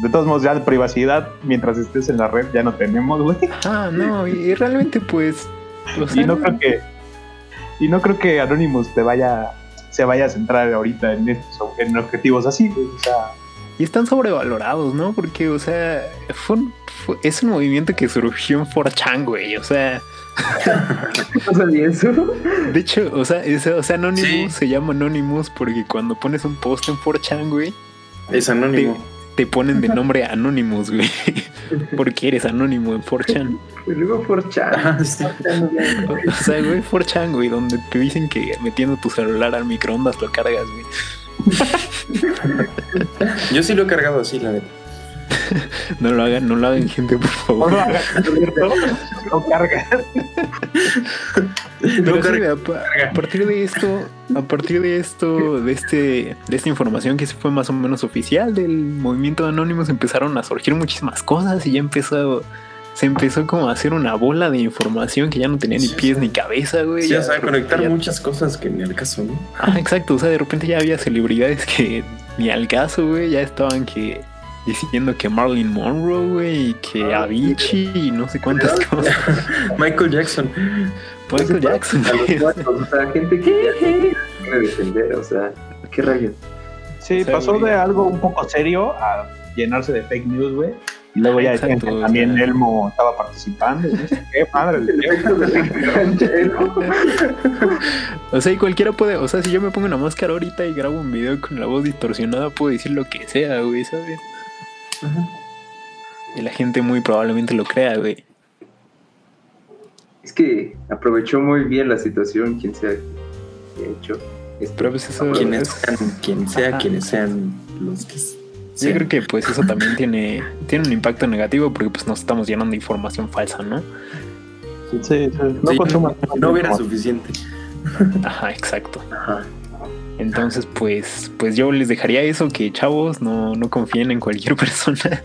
De todos modos, ya de privacidad, mientras estés en la red, ya no tenemos, güey. Ah, no, y, y realmente pues... o sea, Y no creo que. Y no creo que Anonymous te vaya. Se vaya a centrar ahorita en, estos- en objetivos así, güey. O sea, Y están sobrevalorados, ¿no? Porque, o sea, fue un- fue- es un movimiento que surgió en 4chan, güey. O sea, no sabía eso. de hecho, o sea, es- o sea Anonymous Sí. se llama Anonymous porque cuando pones un post en 4chan, güey, Es anónimo. te ponen de nombre Anonymous, güey. Porque eres anónimo en 4chan. Y luego por chat. Ajá, sí. O o sea, güey, 4chan, güey, donde te dicen que metiendo tu celular al microondas lo cargas, güey. Yo sí lo he cargado así, la neta. No lo hagan, no lo hagan, gente, por no favor. lo. No cargas. Pero No sí, carga- a, pa- a partir de esto, a partir de esto, de este, de esta información que sí fue más o menos oficial del movimiento de Anonymous, empezaron a surgir muchísimas cosas y ya empezó, se empezó como a hacer una bola de información que ya no tenía ni Sí, pies sí. ni cabeza, güey. Sí, Ya o sea, conectar ya- muchas cosas que ni al caso, ¿no? Ah, exacto, o sea, de repente ya había celebridades que ni al caso, güey, ya estaban que diciendo que Marilyn Monroe, güey, y que Ah, Avicii y no sé cuántas cosas. Michael Jackson. Michael Jackson. A los cuatro, o sea, gente que quiere defender, o sea, qué rayos. Sí, O sea, pasó güey. de algo un poco serio a llenarse de fake news, güey. Y luego ya decían que también. Elmo estaba participando. no qué madre. O sea, y cualquiera puede, o sea, si yo me pongo una máscara ahorita y grabo un video con la voz distorsionada, puedo decir lo que sea, güey, ¿sabes? Y la gente muy probablemente lo crea, güey. Es que aprovechó muy bien la situación, quien sea que hecho esto. Pero pues eso Quienes sean, quien sea, Ajá. quienes sean los que Yo sean. creo que pues eso también tiene, tiene un impacto negativo porque pues nos estamos llenando de información falsa, ¿no? Sí, sí, no Sí, no hubiera suficiente. Ajá, exacto. Ajá. Entonces, pues, pues yo les dejaría eso, que chavos, no, no confíen en cualquier persona.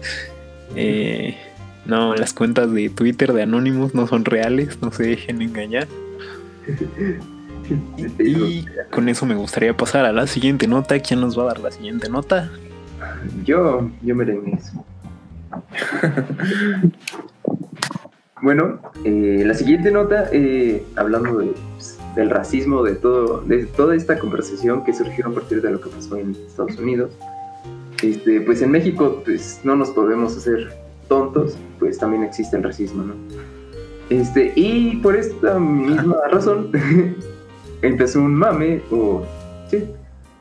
Eh, no, las cuentas de Twitter de Anonymous no son reales, no se dejen engañar. Y con eso me gustaría pasar a la siguiente nota. ¿Quién nos va a dar la siguiente nota? Yo, yo me eso. bueno, eh, la siguiente nota, eh, hablando de, pues, del racismo, de todo, de toda esta conversación que surgió a partir de lo que pasó en Estados Unidos. Este, pues en México, pues no nos podemos hacer tontos, pues también existe el racismo, ¿no? Este, y por esta misma razón empezó un mame, o sí,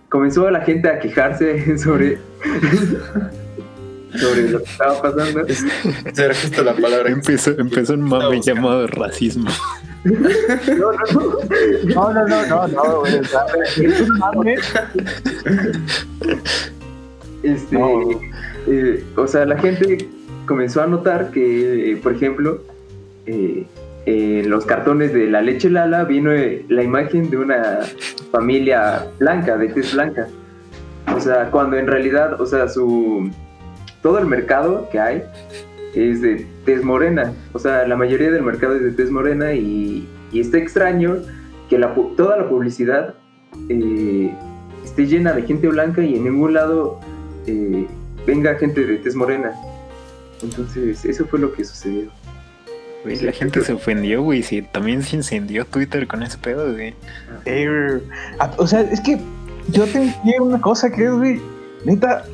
comenzó la gente a quejarse sobre, sobre lo que estaba pasando. Será justo la palabra. Empezó, empezó un mame llamado racismo. No, no, no. No, no, no. Este, No. eh, o sea, la gente comenzó a notar que, eh, por ejemplo, eh, en los cartones de la leche Lala vino eh, la imagen de una familia blanca, de tez blanca. O sea, cuando en realidad, o sea, su todo el mercado que hay es de tez morena. O sea, la mayoría del mercado es de tez morena y, y está extraño que la, pu- toda la publicidad eh, esté llena de gente blanca y en ningún lado eh, venga gente de tez morena. Entonces, eso fue lo que sucedió. Güey, la gente se ofendió, güey. Sí, también se incendió Twitter con ese pedo, güey. Eh, o sea, es que yo tengo una cosa que es, güey, neta,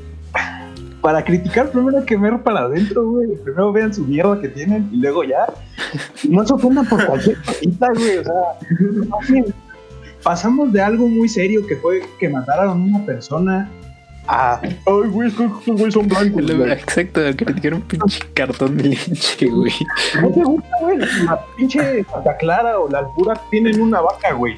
para criticar primero hay que ver para adentro, güey. Primero vean su mierda que tienen y luego ya. No se ofendan por cualquier cosita, güey. O sea, pasamos de algo muy serio que fue que mataron a una persona a. Ay, güey, estos güey son blancos. Güey. Exacto, criticar un pinche cartón de leche, güey. No te gusta, güey. La pinche Santa Clara o la Albura tienen una vaca, güey.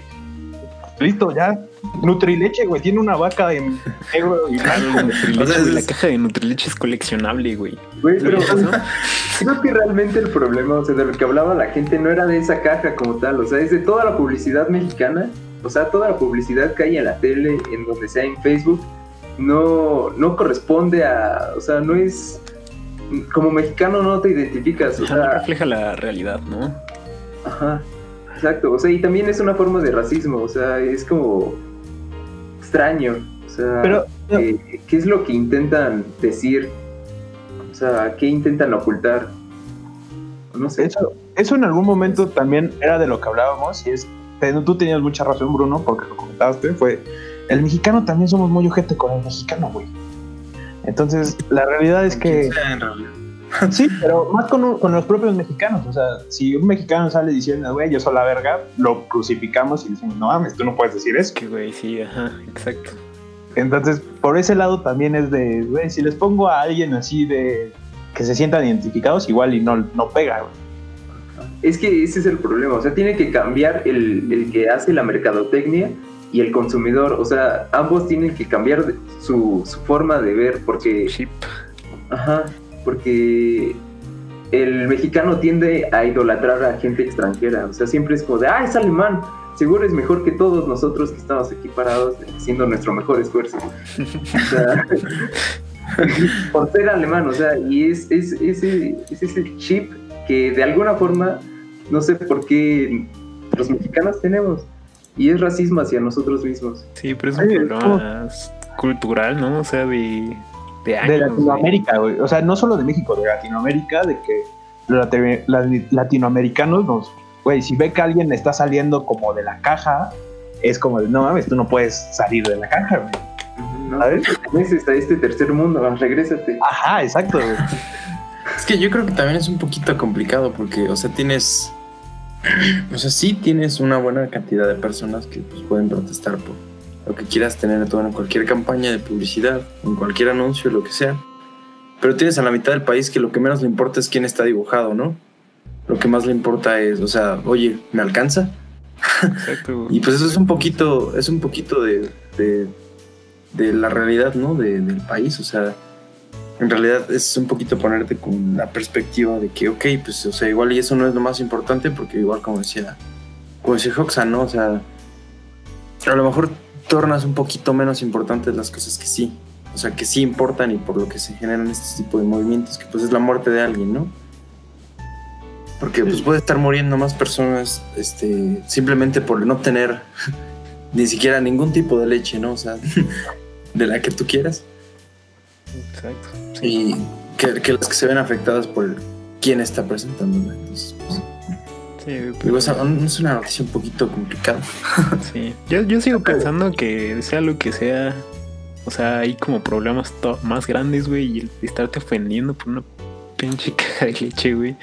Listo, ya. Nutrileche, güey. Tiene una vaca en negro y blanco. O sea, la caja de Nutrileche es coleccionable, güey. Güey, pero ¿no? creo que realmente el problema, o sea, de lo que hablaba la gente no era de esa caja como tal, o sea, es de toda la publicidad mexicana, o sea, toda la publicidad que hay en la tele, en donde sea en Facebook, no, no corresponde a, o sea, no es, como mexicano no te identificas, o Ajá, no sea, refleja la realidad, ¿no? ajá, exacto, o sea, y también es una forma de racismo, o sea, es como extraño, o sea, Pero, eh, ¿qué es lo que intentan decir? O sea, ¿qué intentan ocultar? No sé. Eso, eso en algún momento también era de lo que hablábamos y es, tú tenías mucha razón Bruno porque lo comentaste, fue, el mexicano también somos muy ojete con el mexicano, güey. Entonces, la realidad es que, sea, en realidad. sí, pero más con, con los propios mexicanos, o sea, si un mexicano sale diciendo, güey, yo soy la verga, lo crucificamos y decimos, no mames, tú no puedes decir eso. Que, güey, sí, ajá, exacto. Entonces, por ese lado también es de, güey, si les pongo a alguien así de que se sientan identificados, igual y no, no pega, güey. Es que ese es el problema. O sea, tiene que cambiar el, el que hace la mercadotecnia y el consumidor. O sea, ambos tienen que cambiar su, su forma de ver porque, Chip. ajá, porque el mexicano tiende a idolatrar a gente extranjera. O sea, siempre es como de, ah, es alemán. Seguro es mejor que todos nosotros que estamos aquí parados haciendo nuestro mejor esfuerzo. O sea, por ser alemán, o sea, y es, es, ese, es ese chip que de alguna forma, no sé por qué los mexicanos tenemos, y es racismo hacia nosotros mismos. Sí, pero es un problema cultural, ¿no? O sea, de, de años. de güey. Latinoamérica, güey. O sea, no solo de México, de Latinoamérica, de que los lati- la- latinoamericanos nos, güey, si ve que alguien está saliendo como de la caja, es como de, no mames, tú no puedes salir de la caja, güey. ¿no? ¿Sabes? Perteneces a este tercer mundo, regrésate. Ajá, exacto, güey. Es que yo creo que también es un poquito complicado porque, o sea, tienes. O sea, sí tienes una buena cantidad de personas que pues, pueden protestar por lo que quieras tener en cualquier campaña de publicidad, en cualquier anuncio, lo que sea. Pero tienes a la mitad del país que lo que menos le importa es quién está dibujado, ¿no? Lo que más le importa es, o sea, oye, ¿me alcanza? Exacto. Y pues eso es un poquito, es un poquito de, de, de la realidad, ¿no? De- del país, o sea, en realidad es un poquito ponerte con la perspectiva de que, ok, pues, o sea, igual y eso no es lo más importante, porque igual como decía, como decía Hoxha, ¿no? O sea, a lo mejor tornas un poquito menos importantes las cosas que sí, o sea, que sí importan y por lo que se generan este tipo de movimientos, que pues es la muerte de alguien, ¿no? Porque pues puede estar muriendo más personas este, simplemente por no tener ni siquiera ningún tipo de leche, ¿no? O sea, de la que tú quieras. Exacto. Y que, que las que se ven afectadas por quién está presentándola. Entonces, Sí, digo, es, una noticia un poquito complicada. Sí, yo, yo sigo pensando que sea lo que sea, o sea, hay como problemas más grandes, güey, y el estarte ofendiendo por una pinche caja de leche, güey.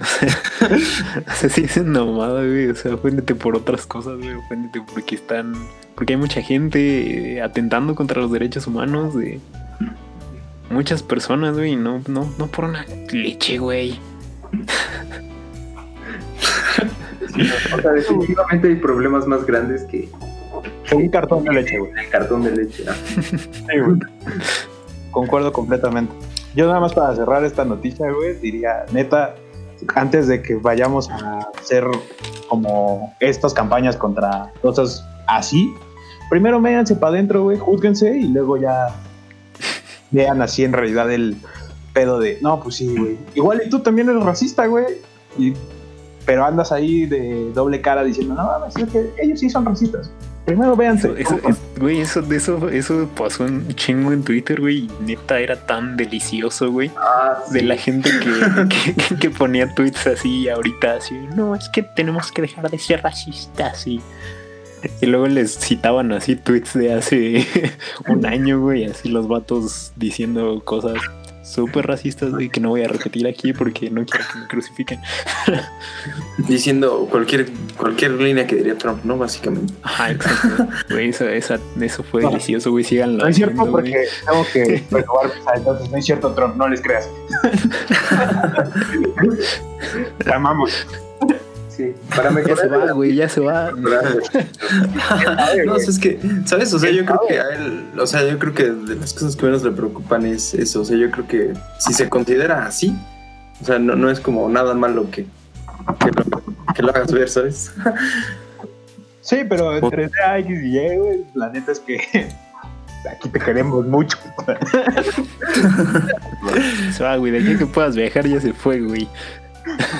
O sea, o sea, sí es una mamada, güey, o sea, oféndete por otras cosas, güey, oféndete porque están, porque hay mucha gente eh, atentando contra los derechos humanos de muchas personas, güey, no, no, no por una leche, güey. O sea, definitivamente hay problemas más grandes que Un cartón de leche, güey. el cartón de leche. ¿no? Sí, güey. Concuerdo completamente. Yo nada más para cerrar esta noticia, güey, diría, neta, antes de que vayamos a hacer como estas campañas contra cosas así, primero méganse para adentro, güey, júzguense y luego ya vean así en realidad el pedo de, no, pues sí, güey. Igual y tú también eres racista, güey. Y- pero andas ahí de doble cara diciendo, no, mames, es que ellos sí son racistas. Primero véanse. Eso, eso- es- güey, eso, eso, eso pasó un chingo en Twitter, güey. y Neta, era tan delicioso, güey. Ah, sí. De la gente que, que, que ponía tweets así ahorita, así, no, es que tenemos que dejar de ser racistas, y, y luego les citaban así tweets de hace un año, güey, así los vatos diciendo cosas súper racistas, güey, que no voy a repetir aquí porque no quiero que me crucifiquen. Diciendo cualquier, cualquier línea que diría Trump, ¿no? Básicamente. Ajá, exacto. Güey, eso, esa- eso fue No. delicioso, güey, síganlo. No es cierto güey. porque tengo que renovar mis entonces no es cierto, Trump, no les creas. Te amamos. Sí, para Ya mejorar se va, güey, ya se va. no, o sea, es que, ¿sabes? O sea, yo creo que a él, o sea, yo creo que de las cosas que menos le preocupan es eso. O sea, yo creo que si se considera así, o sea, no, no es como nada malo que, que, lo, que lo hagas ver, ¿sabes? Sí, pero entre X y Y, güey, la neta es que aquí te queremos mucho. Se va, güey, de aquí que puedas viajar ya se fue, güey.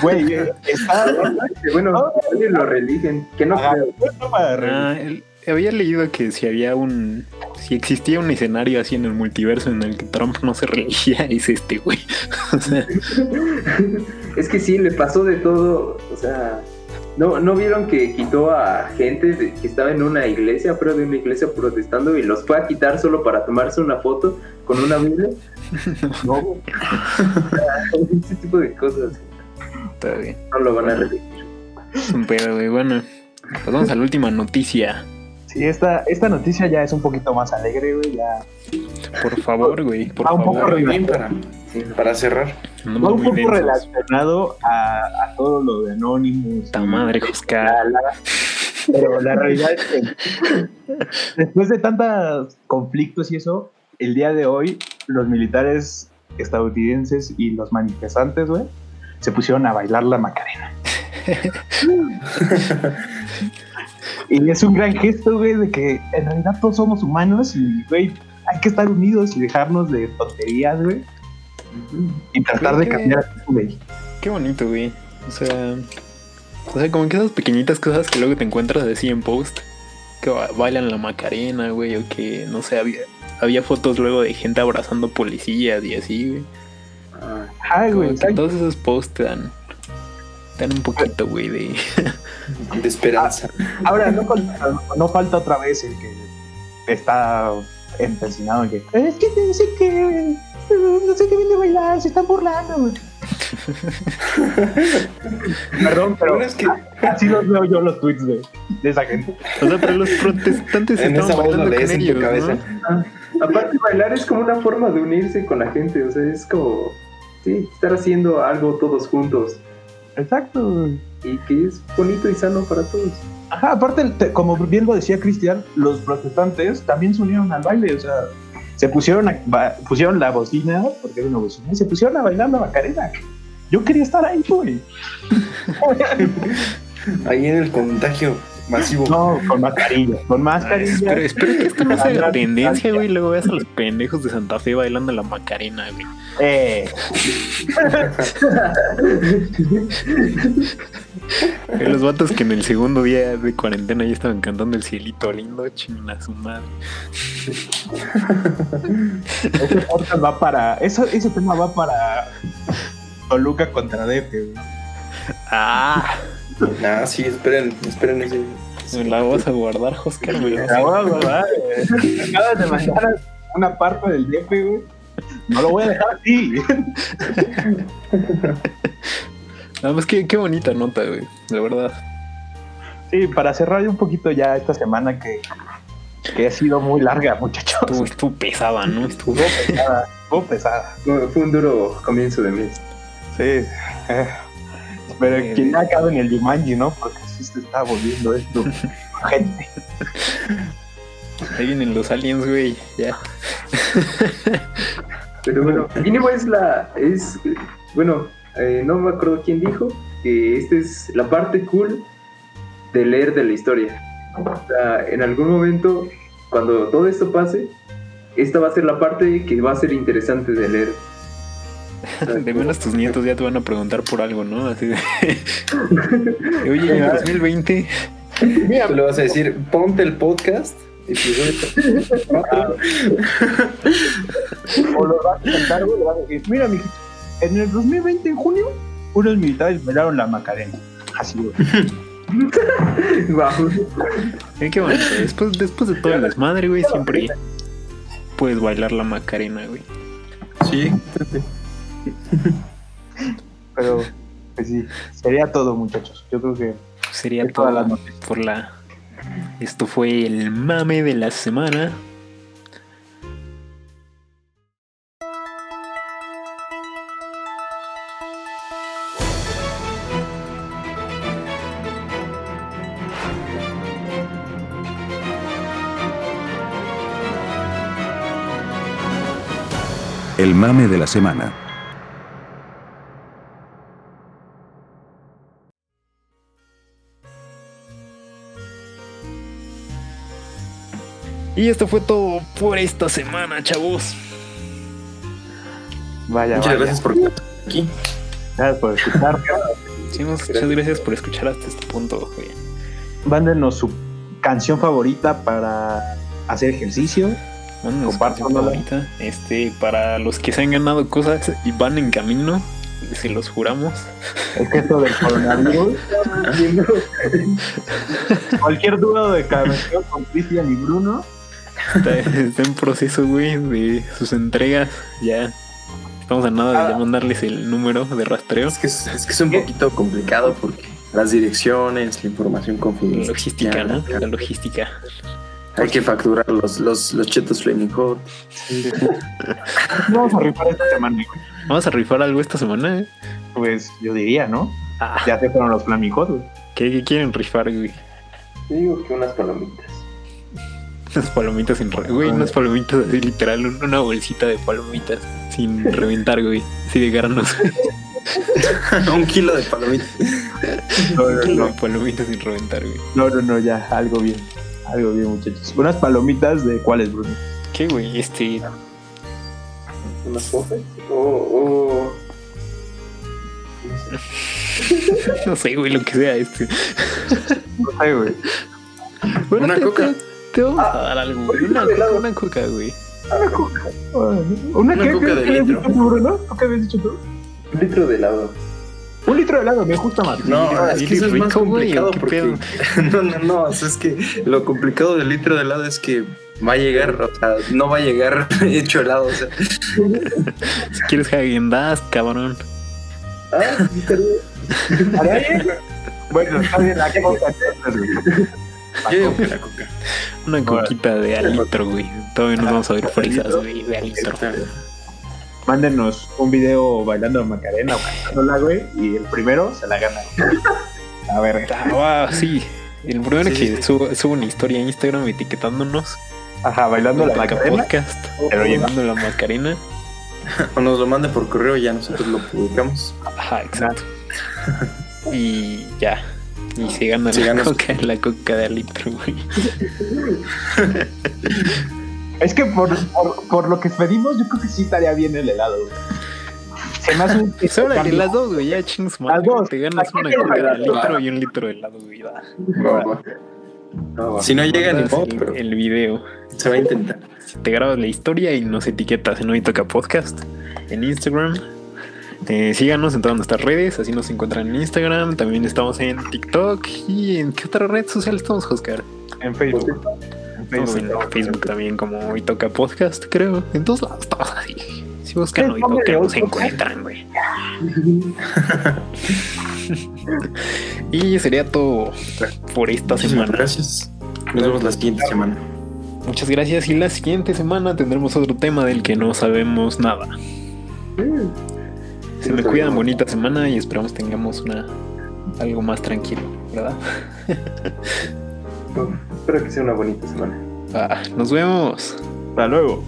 Güey, eh, está Bueno, alguien lo religen, que no Ah, el- había leído que si había un. Si existía un escenario así en el multiverso en el que Trump no se reelegía, es este, güey. O sea, Es que sí, le pasó de todo. O sea, ¿no, ¿no vieron que quitó a gente de- que estaba en una iglesia, pero de una iglesia protestando y los fue a quitar solo para tomarse una foto con una Biblia? no, Ese tipo de cosas está bien. no lo van a un pedo, güey. Bueno, pasamos a la última noticia. sí, esta, esta noticia ya es un poquito más alegre, güey, ya. Por favor, güey. Por Ah, un poco favor. arriba. Bien para, para cerrar. Va un poco densos. relacionado a, a todo lo de Anonymous. Puta madre, Joscar. Pero la realidad es que después de tantos conflictos y eso, el día de hoy los militares estadounidenses y los manifestantes, güey, se pusieron a bailar la Macarena. y es un gran gesto, güey, de que en realidad todos somos humanos y, güey, hay que estar unidos y dejarnos de tonterías, güey. Y tratar de cambiar, güey. Qué bonito, güey. O sea, o sea, como que esas pequeñitas cosas que luego te encuentras así en post, que ba- bailan la Macarena, güey, o que, no sé, había, había fotos luego de gente abrazando policías y así, güey. Ah, güey, todos esos posts te dan, te dan un poquito, güey, de... de esperanza. Ahora, no, falta- no falta otra vez el que está empecinado en que es que dice que no sé qué viene a bailar, se están burlando, güey. Perdón, pero es que así los veo yo los tweets de, de esa gente. O sea, pero los protestantes en esa voz bailando lees en tu cabeza. ¿no? Aparte, bailar es como una forma de unirse con la gente, o sea, es como, sí, estar haciendo algo todos juntos Exacto, y que es bonito y sano para todos. Ajá, aparte, te- como bien lo decía Cristian, los protestantes también se unieron al baile, o sea, se pusieron, a, ba- pusieron la bocina, porque era una bocina, y se pusieron a bailar la macarena. Yo quería estar ahí, güey. Ahí en el contagio masivo. No, con mascarilla, con mascarilla. Espero, espero que esto no se haga Atrás, tendencia, güey. Luego veas a los pendejos de Santa Fe bailando la Macarena, güey. Eh, Los vatos que en el segundo día de cuarentena ya estaban cantando el cielito lindo, chingada su madre. ese podcast va para. Eso, ese tema va para Toluca contra DF, güey. Ah, Ah, sí, esperen, esperen ese. me la vas a guardar, Oscar. me la voy a guardar, güey. Me Acabas de mandar una parte del DF, güey. No lo voy a dejar así. Nada más que qué bonita nota, güey. La verdad. Sí, para cerrar un poquito ya esta semana que, que ha sido muy larga, muchachos. Estuvo, estuvo pesada, ¿no? Estuvo. Pesada, estuvo pesada. Fue fue un duro comienzo de mes. Sí. eh, Pero que ya acabe en el Jumanji, ¿no? Porque sí se está volviendo esto. Gente. Ahí vienen los aliens, güey. Ya. Pero bueno, mínimo es la, es, bueno, eh, no me acuerdo quién dijo que esta es la parte cool de leer de la historia. O sea, en algún momento, cuando todo esto pase, esta va a ser la parte que va a ser interesante de leer. De menos tus nietos ya te van a preguntar por algo, ¿no? Así de. Oye, en 2020. Tú le vas a decir, ponte el podcast. episodio cuatro. O lo vas a contar, güey, le vas a decir, mira, mijito, en el 2020, en junio, unos militares bailaron la Macarena. Así, güey. Guau. Eh, qué bonito. Después, después de todo el desmadre, güey, siempre puedes bailar la Macarena, güey. Sí, Pero, pues sí, sería todo, muchachos. Yo creo que Sería toda todo la noticia. por la. Esto fue el mame de la semana. El mame de la semana. Y esto fue todo por esta semana, chavos. vaya, muchas vaya. gracias por estar aquí. Gracias por escuchar. Sí, muchas gracias por escuchar hasta este punto. Mándenos su canción favorita para hacer ejercicio. Mándenos su canción Compártanla. favorita. Este, para los que se han ganado cosas y van en camino, se los juramos. Es que esto del coronavirus. Cualquier duda de canción con Cristian y Bruno. Está, está en proceso, güey, de sus entregas. Ya estamos a nada de ya mandarles el número de rastreo. Es que es, es que es un poquito complicado porque las direcciones, la información La confidencial. logística, ¿no? La logística. Hay que facturar los, los, los chetos Flaming Hot. Vamos a rifar esta semana. güey. Vamos a rifar algo esta semana, ¿eh? Pues yo diría, ¿no? Ah, Ya se fueron los flamijos, güey. ¿qué, qué quieren rifar, güey? Yo digo que unas palomitas. Unas palomitas sin re- güey, unas palomitas así literal, un- una bolsita de palomitas sin reventar, güey. Así de granos. un kilo de palomitas. No, no, no, palomitas sin reventar, güey. no, no, no, ya, algo bien. Algo bien, muchachos. Unas palomitas de cuáles, Bruno. ¿Qué, güey? Este. ¿Unas pofes? O, o... No sé, güey, lo que sea, este. No sé, güey. Bueno, Una coca. Te, te vamos a dar algo, güey. Una, una coca, güey. ¿Una, Una qué? coca ¿Qué- de qué habías litro. dicho tú, Bruno? ¿Tú ¿Qué habías dicho tú? Un litro de helado. Un litro de helado, me gusta más. No, Ah, es ¿y que eso es más güey, complicado qué porque. pedo? No, no, no. o sea, es que lo complicado del litro de helado es que va a llegar, o sea, no va a llegar hecho helado, o sea. Si quieres Hagen Dazs, cabrón. Ah, Bueno, está bien, coca entonces, güey. Yo digo que la coca. Una coquita de al litro, güey. Todavía nos vamos a ver frisas, güey, de al litro. Mándenos un video bailando Macarena o cantándola, güey, y el primero se la gana. A ver, Ah, sí. El primero Sí, que sí, suba una historia a Instagram etiquetándonos. ajá, bailando la Maca Macarena. Podcast. Pero Bailando la Macarena. O nos lo mande por correo y ya nosotros lo publicamos. Ajá, exacto. Y ya. Y se gana Se la gana su- coca, la coca de litro, güey. Es que por, por, por lo que pedimos, yo creo que sí estaría bien el helado, güey. Se me hace un órale, las dos, güey, ya chings madre, Las dos. Te ganas una coca de litro y un litro de helado, güey. va. Va, va. No, va. Si no llega ni modo, el, el video. se va a intentar. Si te grabas la historia y nos etiquetas en Hoy Toca Podcast en Instagram. Eh, síganos en todas nuestras redes, así nos encuentran en Instagram. También estamos en TikTok. ¿Y en qué otra red social estamos, Oscar? en Facebook. En Estamos en Facebook. Facebook también como Hoy Toca Podcast, creo. En todos lados estamos así. Si buscan Hoy Toca, nos encuentran, güey. y sería todo por esta Muchísimas semana. gracias. Nos vemos la siguiente semana. Muchas gracias. Y la siguiente semana tendremos otro tema del que no sabemos nada. Se me cuidan, bonita semana y esperamos tengamos una algo más tranquilo, ¿verdad? Espero que sea una bonita semana. Ah, nos vemos. Hasta luego.